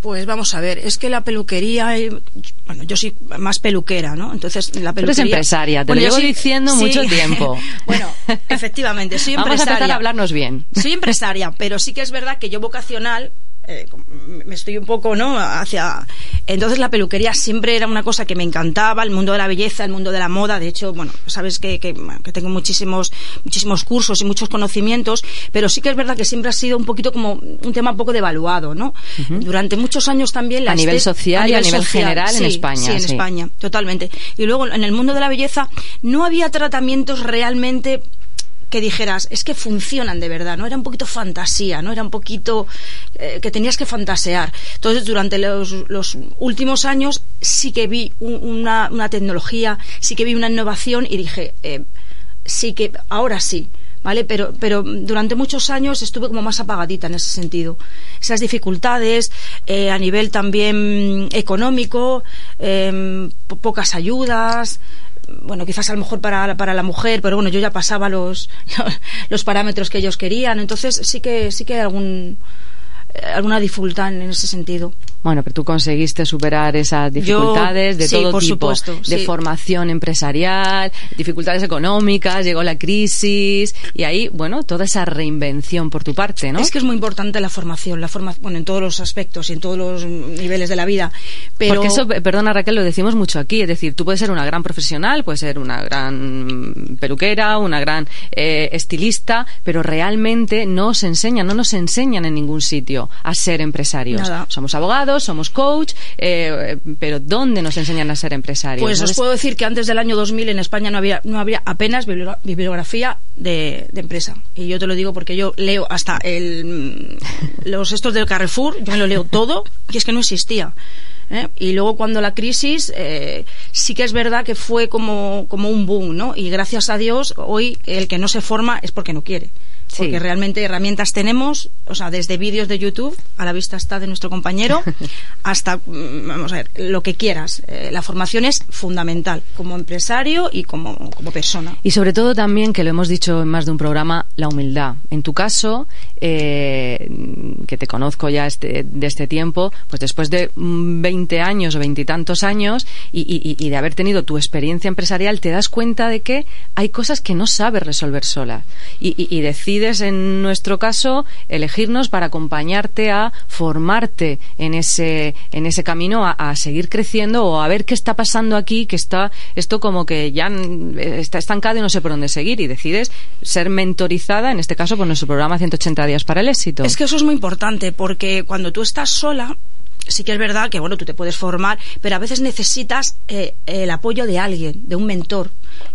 Pues vamos a ver, es que la peluquería, bueno, yo soy más peluquera, ¿no? Entonces la peluquería. Tú eres empresaria, te lo llevo diciendo mucho tiempo. (laughs) bueno, efectivamente, soy empresaria. Vamos a empezar a hablarnos bien. Soy empresaria, pero sí que es verdad que yo vocacional eh, me estoy un poco, ¿no? Hacia. Entonces la peluquería siempre era una cosa que me encantaba, el mundo de la belleza, el mundo de la moda. De hecho, bueno, sabes que, que, tengo muchísimos, muchísimos cursos y muchos conocimientos, pero sí que es verdad que siempre ha sido un poquito como un tema un poco devaluado, ¿no? Durante muchos años también la a nivel social y a nivel general en España. Sí, en España, totalmente. Y luego en el mundo de la belleza no había tratamientos realmente que dijeras, es que funcionan de verdad, ¿no? Era un poquito fantasía, ¿no? Era un poquito eh, que tenías que fantasear. Entonces, durante los, los últimos años sí que vi una, una, tecnología, sí que vi una innovación y dije, eh, sí que, ahora sí. ¿vale? Pero, pero durante muchos años estuve como más apagadita en ese sentido. Esas dificultades eh, a nivel también económico, pocas ayudas, bueno, quizás a lo mejor para, para la mujer, pero bueno, yo ya pasaba los, (laughs) los parámetros que ellos querían, entonces sí que, sí que hay algún, eh, alguna dificultad en ese sentido. Bueno, pero tú conseguiste superar esas dificultades de todo tipo, de formación empresarial, dificultades económicas, llegó la crisis y ahí, bueno, toda esa reinvención por tu parte, ¿no? Es que es muy importante la formación, la formación, bueno, en todos los aspectos y en todos los niveles de la vida. Pero... Porque eso, perdona Raquel, lo decimos mucho aquí, es decir, tú puedes ser una gran profesional, puedes ser una gran peluquera, una gran eh, estilista, pero realmente no os enseñan, no nos enseñan en ningún sitio a ser empresarios. Somos abogados somos coach, eh, pero ¿dónde nos enseñan a ser empresarios? Pues os puedo decir que antes del año 2000 en España no había, no había apenas bibliografía de, empresa. Y yo te lo digo porque yo leo hasta el, los estos del Carrefour, yo me lo leo todo, y es que no existía. ¿eh? Y luego cuando la crisis, eh, sí que es verdad que fue como, como un boom, ¿no? Y gracias a Dios, hoy el que no se forma es porque no quiere porque realmente herramientas tenemos, o sea, desde vídeos de YouTube, a la vista está de nuestro compañero, (laughs) hasta, mm, vamos a ver, lo que quieras. Eh, la formación es fundamental como empresario y como, como, persona. Y sobre todo también, que lo hemos dicho en más de un programa, la humildad. En tu caso, eh, que te conozco ya este, de este tiempo, pues después de 20 años o veintitantos años y, y de haber tenido tu experiencia empresarial, te das cuenta de que hay cosas que no sabes resolver sola. Y, y decides en nuestro caso, elegirnos para acompañarte a formarte en ese, en ese camino, a, seguir creciendo o a ver qué está pasando aquí, que está esto como que ya está estancado y no sé por dónde seguir. Y decides ser mentorizada, en este caso, por nuestro programa 180 días para el éxito. Es que eso es muy importante, porque cuando tú estás sola, sí que es verdad que bueno tú te puedes formar pero a veces necesitas eh, el apoyo de alguien de un mentor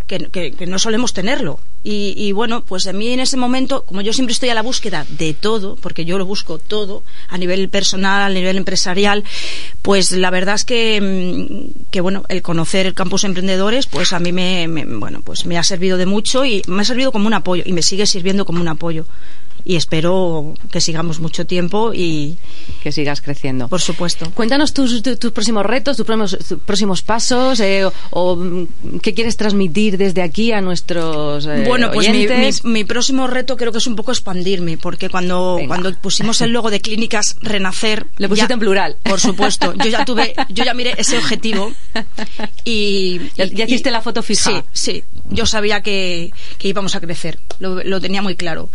que, no solemos tenerlo. Y, bueno, pues a mí en ese momento, como yo siempre estoy a la búsqueda de todo, porque yo lo busco todo, a nivel personal, a nivel empresarial, pues la verdad es que, mm, que bueno, el conocer el campus emprendedores, pues a mí me, bueno, pues me ha servido de mucho y me ha servido como un apoyo y me sigue sirviendo como un apoyo y espero que sigamos mucho tiempo y que sigas creciendo. Por supuesto. Cuéntanos tus, tus, próximos retos, tus próximos, pasos eh, o, qué quieres transmitir desde aquí a nuestros eh, Bueno, pues mi, próximo reto creo que es un poco expandirme, porque cuando, cuando pusimos el logo de Clínicas Renacer... (laughs) Le pusiste en plural. Por supuesto. Yo ya tuve, yo ya miré ese objetivo y... Ya, hiciste la foto fija. Sí, sí. Yo sabía que, que íbamos a crecer. Lo, lo tenía muy claro.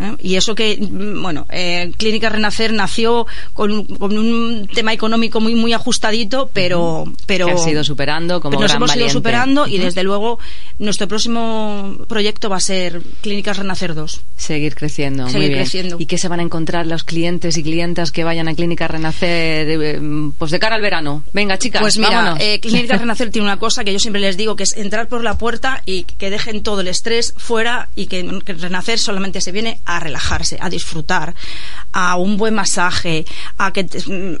¿Eh? Y eso que, mm, bueno, eh, Clínica Renacer nació con, un tema económico muy muy ajustadito, pero... pero que ha ido superando como Nos hemos ido superando y desde luego nuestro próximo proyecto va a ser Clínicas Renacer 2. Seguir creciendo, muy bien. creciendo. ¿Y qué se van a encontrar los clientes y clientas que vayan a Clínica Renacer eh, pues de cara al verano? Venga, chicas, Pues mira, Clínica (laughs) Renacer tiene una cosa que yo siempre les digo, que es entrar por la puerta y que dejen todo el estrés fuera y que Renacer solamente se viene a relajarse, a disfrutar, a un buen masaje, a que,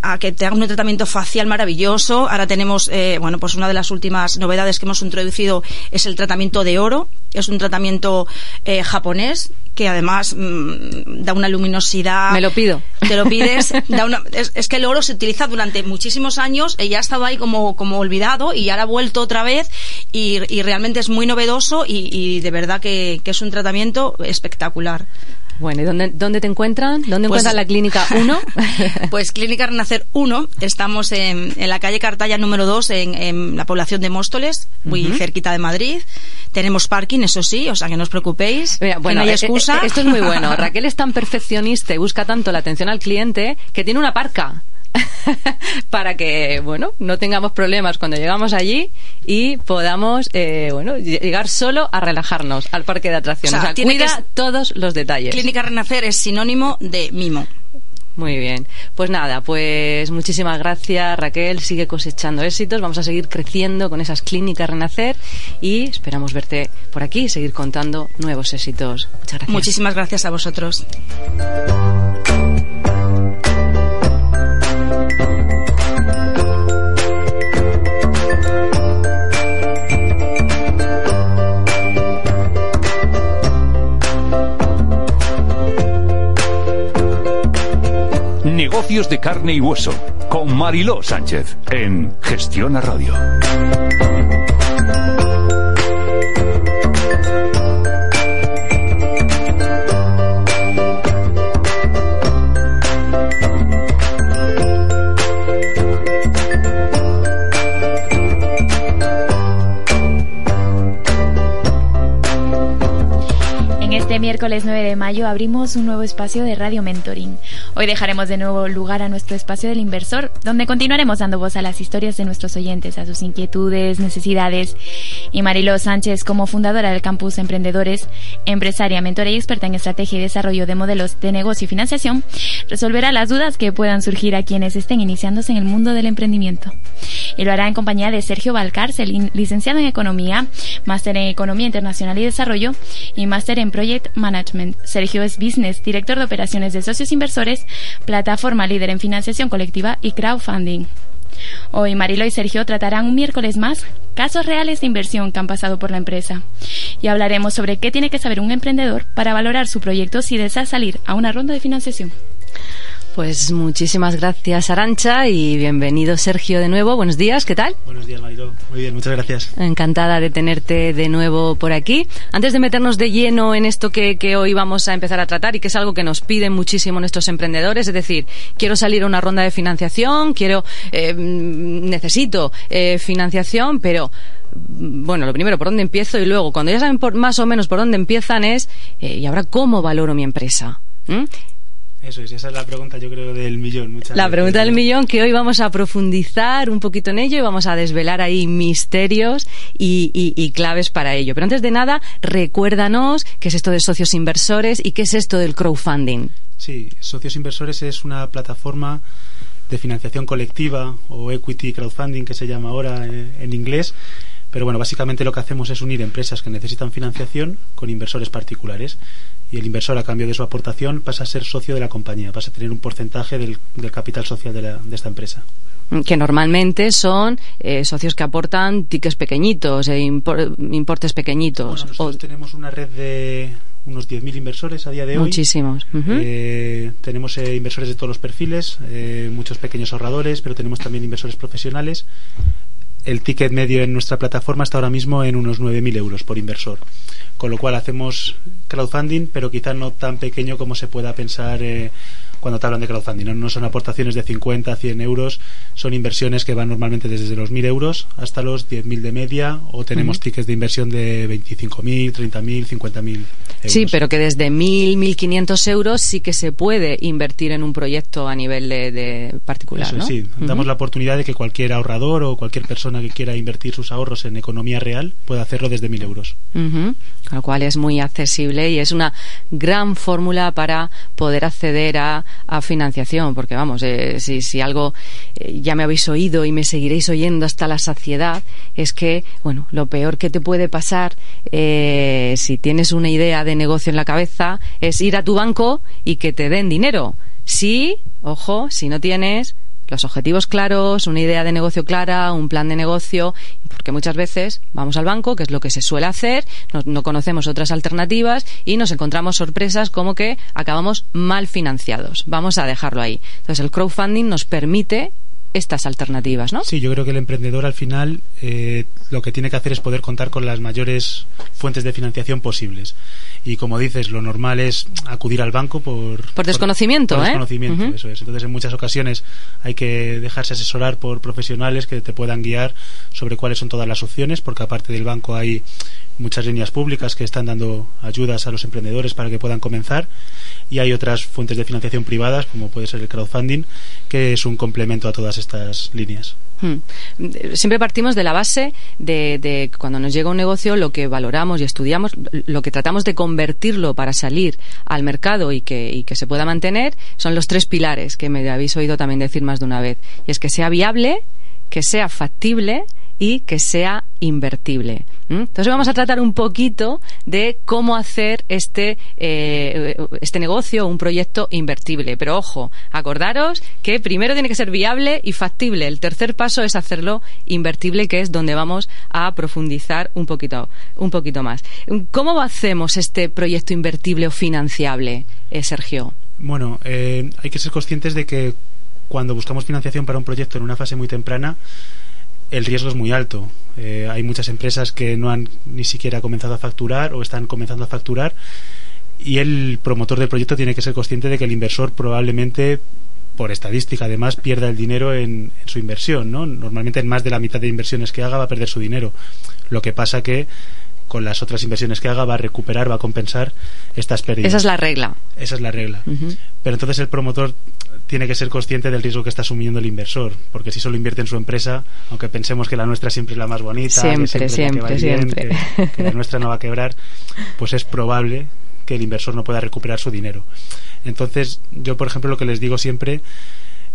a que te hagan un tratamiento facial maravilloso. Ahora tenemos, eh, bueno, pues una de las últimas novedades que hemos introducido es el tratamiento de oro. Es un tratamiento eh, japonés que además mm, da una luminosidad. Me lo pido. Te lo pides. (laughs) es, que el oro se utiliza durante muchísimos años y ya ha estado ahí como, como olvidado y ahora ha vuelto otra vez y, realmente es muy novedoso y, de verdad que es un tratamiento espectacular. Bueno, ¿y dónde, dónde te encuentran? ¿Dónde pues, encuentran la Clínica (laughs) 1? pues Clínica Renacer 1, estamos en, en, la calle Cartaya número 2, en, en la población de Móstoles, muy cerquita de Madrid. Tenemos parking, eso sí, o sea que no os preocupéis, bueno, no hay eh, eh, excusa. esto es muy bueno. (laughs) Raquel es tan perfeccionista y busca tanto la atención al cliente que tiene una parca. (laughs) para que, bueno, no tengamos problemas cuando llegamos allí y podamos, eh, bueno, llegar solo a relajarnos al parque de atracciones. O sea, cuida todos los detalles. Clínica Renacer es sinónimo de mimo. Muy bien. Pues nada, pues muchísimas gracias Raquel. Sigue cosechando éxitos. Vamos a seguir creciendo con esas clínicas Renacer y esperamos verte por aquí y seguir contando nuevos éxitos. Muchas gracias. Muchísimas gracias a vosotros. Negocios de carne y hueso con Mariló Sánchez en Gestiona Radio. Miércoles 9 de mayo abrimos un nuevo espacio de Radio Mentoring. Hoy dejaremos de nuevo lugar a nuestro espacio del inversor, donde continuaremos dando voz a las historias de nuestros oyentes, a sus inquietudes, necesidades. Y Mariló Sánchez, como fundadora del Campus Emprendedores, empresaria, mentora y experta en estrategia y desarrollo de modelos de negocio y financiación, resolverá las dudas que puedan surgir a quienes estén iniciándose en el mundo del emprendimiento. Y lo hará en compañía de Sergio Valcárcel, licenciado en Economía, máster en Economía Internacional y Desarrollo y máster en Project Management. Sergio es Business, director de operaciones de socios inversores, plataforma líder en financiación colectiva y crowdfunding. Hoy Marilo y Sergio tratarán un miércoles más casos reales de inversión que han pasado por la empresa. Y hablaremos sobre qué tiene que saber un emprendedor para valorar su proyecto si desea salir a una ronda de financiación. Pues muchísimas gracias, Arancha, y bienvenido, Sergio, de nuevo. Buenos días, ¿qué tal? Buenos días, Marilo. Muy bien, muchas gracias. Encantada de tenerte de nuevo por aquí. Antes de meternos de lleno en esto que, hoy vamos a empezar a tratar y que es algo que nos piden muchísimo nuestros emprendedores, es decir, quiero salir a una ronda de financiación, quiero, eh, necesito eh, financiación, pero bueno, lo primero, ¿por dónde empiezo? Y luego, cuando ya saben más o menos por dónde empiezan es, eh, ¿y ahora cómo valoro mi empresa? Eso es, esa es la pregunta yo creo del millón. Muchas la pregunta del millón que hoy vamos a profundizar un poquito en ello y vamos a desvelar ahí misterios y, claves para ello. Pero antes de nada, recuérdanos qué es esto de socios inversores y qué es esto del crowdfunding. Sí, socios inversores es una plataforma de financiación colectiva o equity crowdfunding que se llama ahora eh, en inglés pero bueno, básicamente lo que hacemos es unir empresas que necesitan financiación con inversores particulares y el inversor a cambio de su aportación pasa a ser socio de la compañía, pasa a tener un porcentaje del, capital social de, esta empresa que normalmente son eh, socios que aportan tickets pequeñitos, e importes pequeñitos. nosotros tenemos una red de unos 10.000 inversores a día de hoy. Muchísimos. Eh, tenemos eh, inversores de todos los perfiles, muchos pequeños ahorradores, pero tenemos también inversores profesionales el ticket medio en nuestra plataforma está ahora mismo en unos 9.000 euros por inversor. Con lo cual hacemos crowdfunding, pero quizá no tan pequeño como se pueda pensar eh, cuando te hablan de crowdfunding. ¿no? son aportaciones de 50, 100 euros, son inversiones que van normalmente desde los 1.000 euros hasta los 10.000 de media o tenemos tickets de inversión de 25.000, 30.000, 50.000. Sí, pero que desde 1.000, 1.500 euros sí que se puede invertir en un proyecto a nivel de, particular. Eso, Sí, damos la oportunidad de que cualquier ahorrador o cualquier persona que quiera invertir sus ahorros en economía real pueda hacerlo desde 1.000 euros. Con lo cual es muy accesible y es una gran fórmula para poder acceder a, financiación, porque vamos, eh, si, si, algo eh, ya me habéis oído y me seguiréis oyendo hasta la saciedad, es que, bueno, lo peor que te puede pasar eh, si tienes una idea de negocio en la cabeza es ir a tu banco y que te den dinero. Si, ojo, si no tienes los objetivos claros, una idea de negocio clara, un plan de negocio, porque muchas veces vamos al banco, que es lo que se suele hacer, no, conocemos otras alternativas y nos encontramos sorpresas como que acabamos mal financiados. Vamos a dejarlo ahí. Entonces el crowdfunding nos permite estas alternativas, ¿no? Sí, yo creo que el emprendedor al final eh, lo que tiene que hacer es poder contar con las mayores fuentes de financiación posibles. Y como dices, lo normal es acudir al banco por... Por desconocimiento, por, ¿eh? desconocimiento, eso es. Entonces, en muchas ocasiones hay que dejarse asesorar por profesionales que te puedan guiar sobre cuáles son todas las opciones, porque aparte del banco hay muchas líneas públicas que están dando ayudas a los emprendedores para que puedan comenzar y hay otras fuentes de financiación privadas como puede ser el crowdfunding que es un complemento a todas estas líneas. Hmm. Siempre partimos de la base de, cuando nos llega un negocio lo que valoramos y estudiamos, lo que tratamos de convertirlo para salir al mercado y que, y que se pueda mantener son los tres pilares que me habéis oído también decir más de una vez. Y es que sea viable, que sea factible y que sea invertible. Entonces vamos a tratar un poquito de cómo hacer este, eh, este negocio, un proyecto invertible. Pero ojo, acordaros que primero tiene que ser viable y factible. El tercer paso es hacerlo invertible, que es donde vamos a profundizar un poquito, un poquito más. ¿Cómo hacemos este proyecto invertible o financiable, eh, Sergio? Bueno, eh, hay que ser conscientes de que cuando buscamos financiación para un proyecto en una fase muy temprana, el riesgo es muy alto. Eh, hay muchas empresas que no han ni siquiera comenzado a facturar o están comenzando a facturar y el promotor del proyecto tiene que ser consciente de que el inversor probablemente por estadística además pierda el dinero en, su inversión ¿no? normalmente en más de la mitad de inversiones que haga va a perder su dinero. Lo que pasa que con las otras inversiones que haga va a recuperar va a compensar estas pérdidas. Esa es la regla. Esa es la regla pero entonces el promotor tiene que ser consciente del riesgo que está asumiendo el inversor, porque si solo invierte en su empresa, aunque pensemos que la nuestra siempre es la más bonita, siempre, siempre, siempre, que, la nuestra no va a quebrar, pues es probable que el inversor no pueda recuperar su dinero. Entonces, yo, por ejemplo, lo que les digo siempre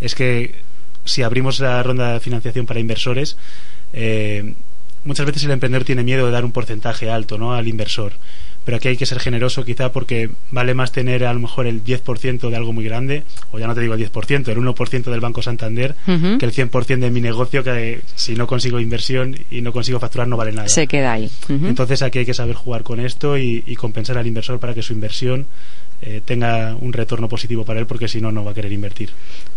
es que si abrimos la ronda de financiación para inversores, eh, muchas veces el emprendedor tiene miedo de dar un porcentaje alto ¿no? al inversor pero aquí hay que ser generoso quizá porque vale más tener a lo mejor el 10% de algo muy grande, o ya no te digo el 10%, el 1% del Banco Santander, que el 100% de mi negocio, que si no consigo inversión y no consigo facturar no vale nada. Se queda ahí. Entonces aquí hay que saber jugar con esto y, y compensar al inversor para que su inversión eh, tenga un retorno positivo para él, porque si no, no va a querer invertir.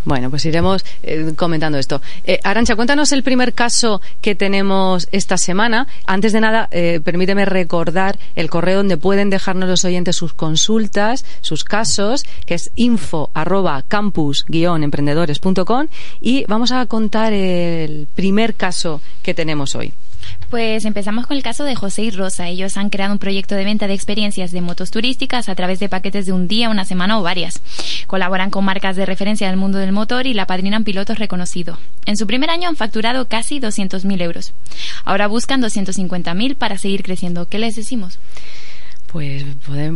Bueno, pues iremos eh, comentando esto. Eh, Arancha, cuéntanos el primer caso que tenemos esta semana. Antes de nada, permíteme recordar el correo donde pueden dejarnos los oyentes sus consultas, sus casos, que es info arroba campus-emprendedores.com y vamos a contar el primer caso que tenemos hoy. Pues empezamos con el caso de José y Rosa. Ellos han creado un proyecto de venta de experiencias de motos turísticas a través de paquetes de un día, una semana o varias. Colaboran con marcas de referencia del mundo del motor y la padrinan pilotos reconocidos. En su primer año han facturado casi 200.000 euros. Ahora buscan 250.000 para seguir creciendo. ¿Qué les decimos? Pues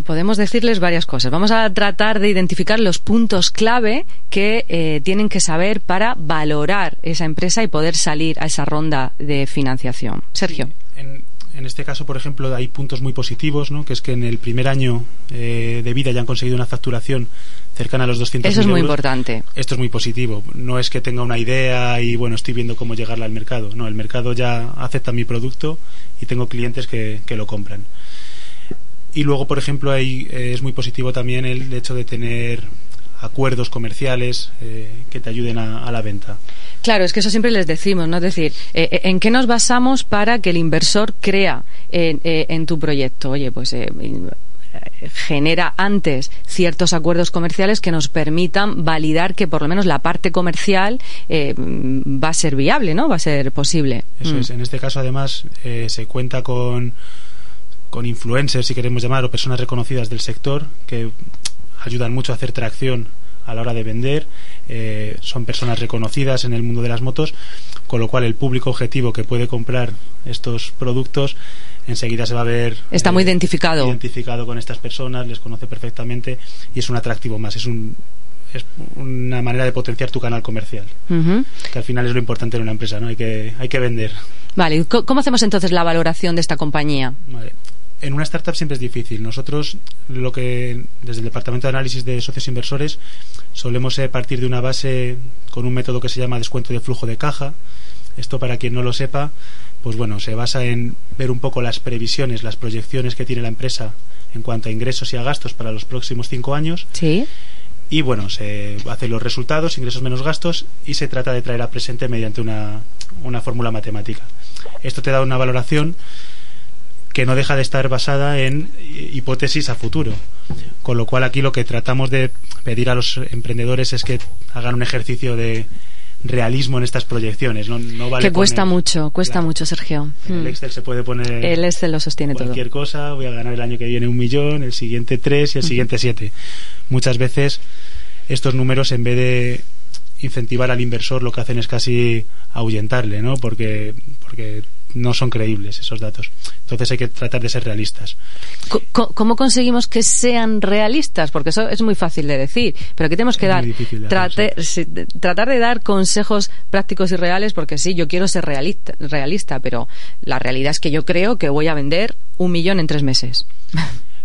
podemos decirles varias cosas. Vamos a tratar de identificar los puntos clave que eh, tienen que saber para valorar esa empresa y poder salir a esa ronda de financiación. Sergio. en, este caso, por ejemplo, hay puntos muy positivos, ¿no? que es que en el primer año eh, de vida ya han conseguido una facturación cercana a los 200 Eso es muy importante. Esto es muy positivo. No es que tenga una idea y, bueno, estoy viendo cómo llegarla al mercado. No, el mercado ya acepta mi producto y tengo clientes que, que lo compran. Y luego, por ejemplo, ahí eh, es muy positivo también el hecho de tener acuerdos comerciales eh, que te ayuden a, la venta. Claro, es que eso siempre les decimos, ¿no? Es decir, eh, ¿en qué nos basamos para que el inversor crea en, tu proyecto? Oye, pues genera antes ciertos acuerdos comerciales que nos permitan validar que por lo menos la parte comercial va a ser viable, ¿no? Va a ser posible. Eso mm. es. En este caso, además, se cuenta con con influencers, si queremos llamar, o personas reconocidas del sector que ayudan mucho a hacer tracción a la hora de vender. Eh, son personas reconocidas en el mundo de las motos, con lo cual el público objetivo que puede comprar estos productos enseguida se va a ver está muy eh, identificado. identificado con estas personas les conoce perfectamente y es un atractivo más es un es una manera de potenciar tu canal comercial que al final es lo importante en una empresa no hay que hay que vender. Vale cómo hacemos entonces la valoración de esta compañía vale en una startup siempre es difícil. Nosotros, lo que desde el departamento de análisis de socios inversores, solemos eh, partir de una base con un método que se llama descuento de flujo de caja. Esto, para quien no lo sepa, pues bueno, se basa en ver un poco las previsiones, las proyecciones que tiene la empresa en cuanto a ingresos y a gastos para los próximos cinco años. Sí. Y bueno, se hacen los resultados, ingresos menos gastos, y se trata de traer a presente mediante una, una fórmula matemática. Esto te da una valoración que no deja de estar basada en hipótesis a futuro. Con lo cual aquí lo que tratamos de pedir a los emprendedores es que hagan un ejercicio de realismo en estas proyecciones. No, vale que cuesta mucho, cuesta mucho, Sergio. el hmm. Excel se puede poner. El Excel lo sostiene cualquier cosa. Voy a ganar el año que viene un millón, el siguiente tres y el siguiente siete. Muchas veces estos números, en vez de incentivar al inversor, lo que hacen es casi ahuyentarle, ¿no? Porque, porque no son creíbles esos datos. Entonces hay que tratar de ser realistas. ¿Cómo conseguimos que sean realistas? Porque eso es muy fácil de decir, pero aquí tenemos que dar, tratar de dar consejos prácticos y reales, porque sí, yo quiero ser realista, realista, pero la realidad es que yo creo que voy a vender un millón en tres meses.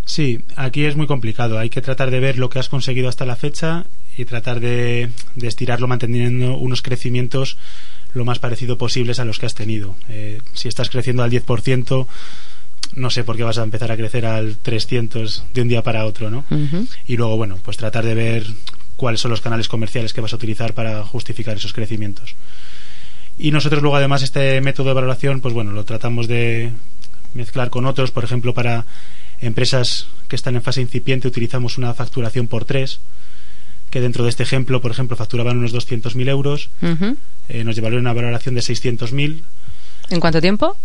Sí, aquí es muy complicado. Hay que tratar de ver lo que has conseguido hasta la fecha y tratar de, de estirarlo manteniendo unos crecimientos lo más parecido posibles a los que has tenido. Eh, si estás creciendo al 10%, no sé por qué vas a empezar a crecer al 300 de un día para otro, ¿no? Y luego, bueno, pues tratar de ver cuáles son los canales comerciales que vas a utilizar para justificar esos crecimientos. Y nosotros luego además este método de valoración, pues bueno, lo tratamos de mezclar con otros, por ejemplo, para empresas que están en fase incipiente utilizamos una facturación por tres, que dentro de este ejemplo, por ejemplo, facturaban unos 200.000 euros, eh, nos llevaron una valoración de 600.000. ¿En cuánto tiempo?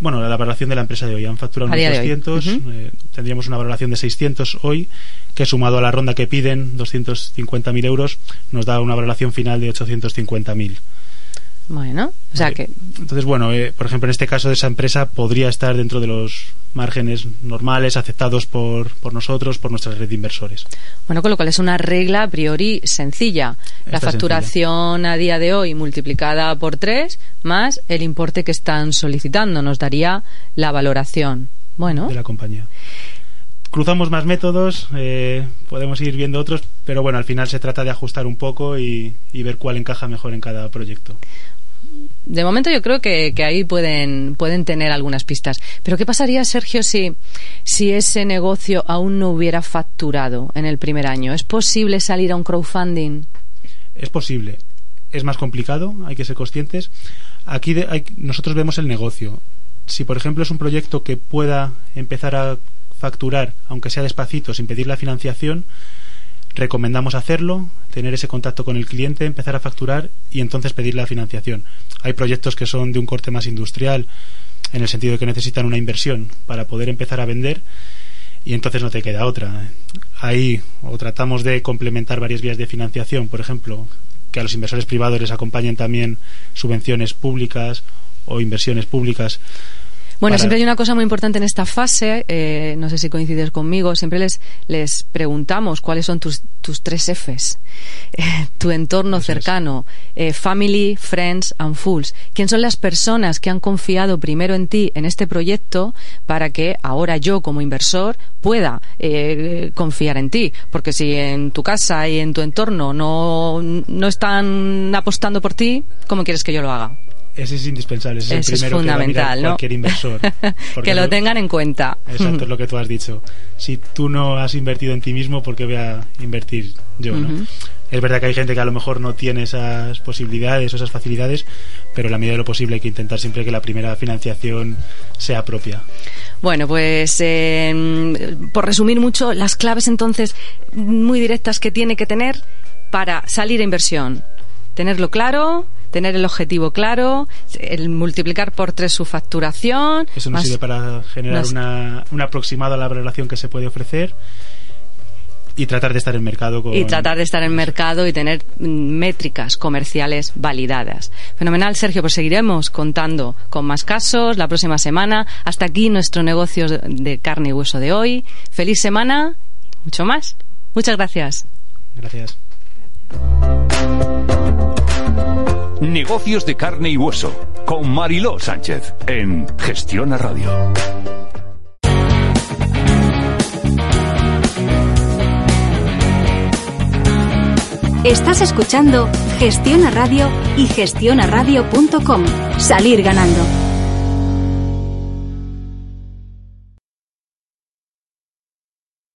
Bueno, la valoración de la empresa de hoy. Han facturado unos 200, eh, tendríamos una valoración de 600 hoy, que sumado a la ronda que piden, 250.000 euros, nos da una valoración final de 850.000. Bueno, o sea que... Entonces, bueno, eh, por ejemplo, en este caso de esa empresa podría estar dentro de los márgenes normales aceptados por, por nosotros, por nuestra red de inversores. Bueno, con lo cual es una regla a priori sencilla. la facturación a día de hoy multiplicada por tres más el importe que están solicitando nos daría la valoración. Bueno. De la compañía cruzamos más métodos, eh, podemos ir viendo otros, pero bueno, al final se trata de ajustar un poco y, ver cuál encaja mejor en cada proyecto. De momento yo creo que, ahí pueden, pueden tener algunas pistas. Pero ¿qué pasaría, Sergio, si, si ese negocio aún no hubiera facturado en el primer año? ¿Es posible salir a un crowdfunding? Es posible. Es más complicado, hay que ser conscientes. Aquí nosotros vemos el negocio. Si, por ejemplo, es un proyecto que pueda empezar a facturar, aunque sea despacito, sin pedir la financiación, recomendamos hacerlo, tener ese contacto con el cliente, empezar a facturar y entonces pedir la financiación. Hay proyectos que son de un corte más industrial, en el sentido de que necesitan una inversión para poder empezar a vender y entonces no te queda otra. Ahí o tratamos de complementar varias vías de financiación, por ejemplo, que a los inversores privados les acompañen también subvenciones públicas o inversiones públicas bueno, siempre hay una cosa muy importante en esta fase, eh, no sé si coincides conmigo, siempre les, les preguntamos cuáles son tus, tus tres Fs. Eh, tu entorno cercano, eh, family, friends and fools. ¿Quién son las personas que han confiado primero en ti, en este proyecto, para que ahora yo como inversor pueda confiar en ti? Porque si en tu casa y en tu entorno no, no están apostando por ti, ¿cómo quieres que yo lo haga? Ese es indispensable, ese es el primero fundamental, que cualquier inversor. (laughs) que lo tengan en cuenta. Exacto, es lo que tú has dicho. Si tú no has invertido en ti mismo, ¿por qué voy a invertir yo? ¿no? Es verdad que hay gente que a lo mejor no tiene esas posibilidades o esas facilidades, pero en la medida de lo posible hay que intentar siempre que la primera financiación sea propia. Bueno, pues eh, por resumir mucho, las claves entonces muy directas que tiene que tener para salir a inversión. Tenerlo claro, tener el objetivo claro, el multiplicar por tres su facturación. Eso nos sirve para generar una, un aproximado a la relación que se puede ofrecer y tratar de estar en mercado y tratar de estar en mercado y tener mm, métricas comerciales validadas. Fenomenal Sergio pues seguiremos contando con más casos la próxima semana. Hasta aquí nuestro negocio de carne y hueso de hoy. Feliz semana mucho más. Muchas gracias. Gracias Negocios de carne y hueso con Mariló Sánchez en Gestiona Radio. Estás escuchando Gestiona Radio y gestionaradio.com. Salir ganando.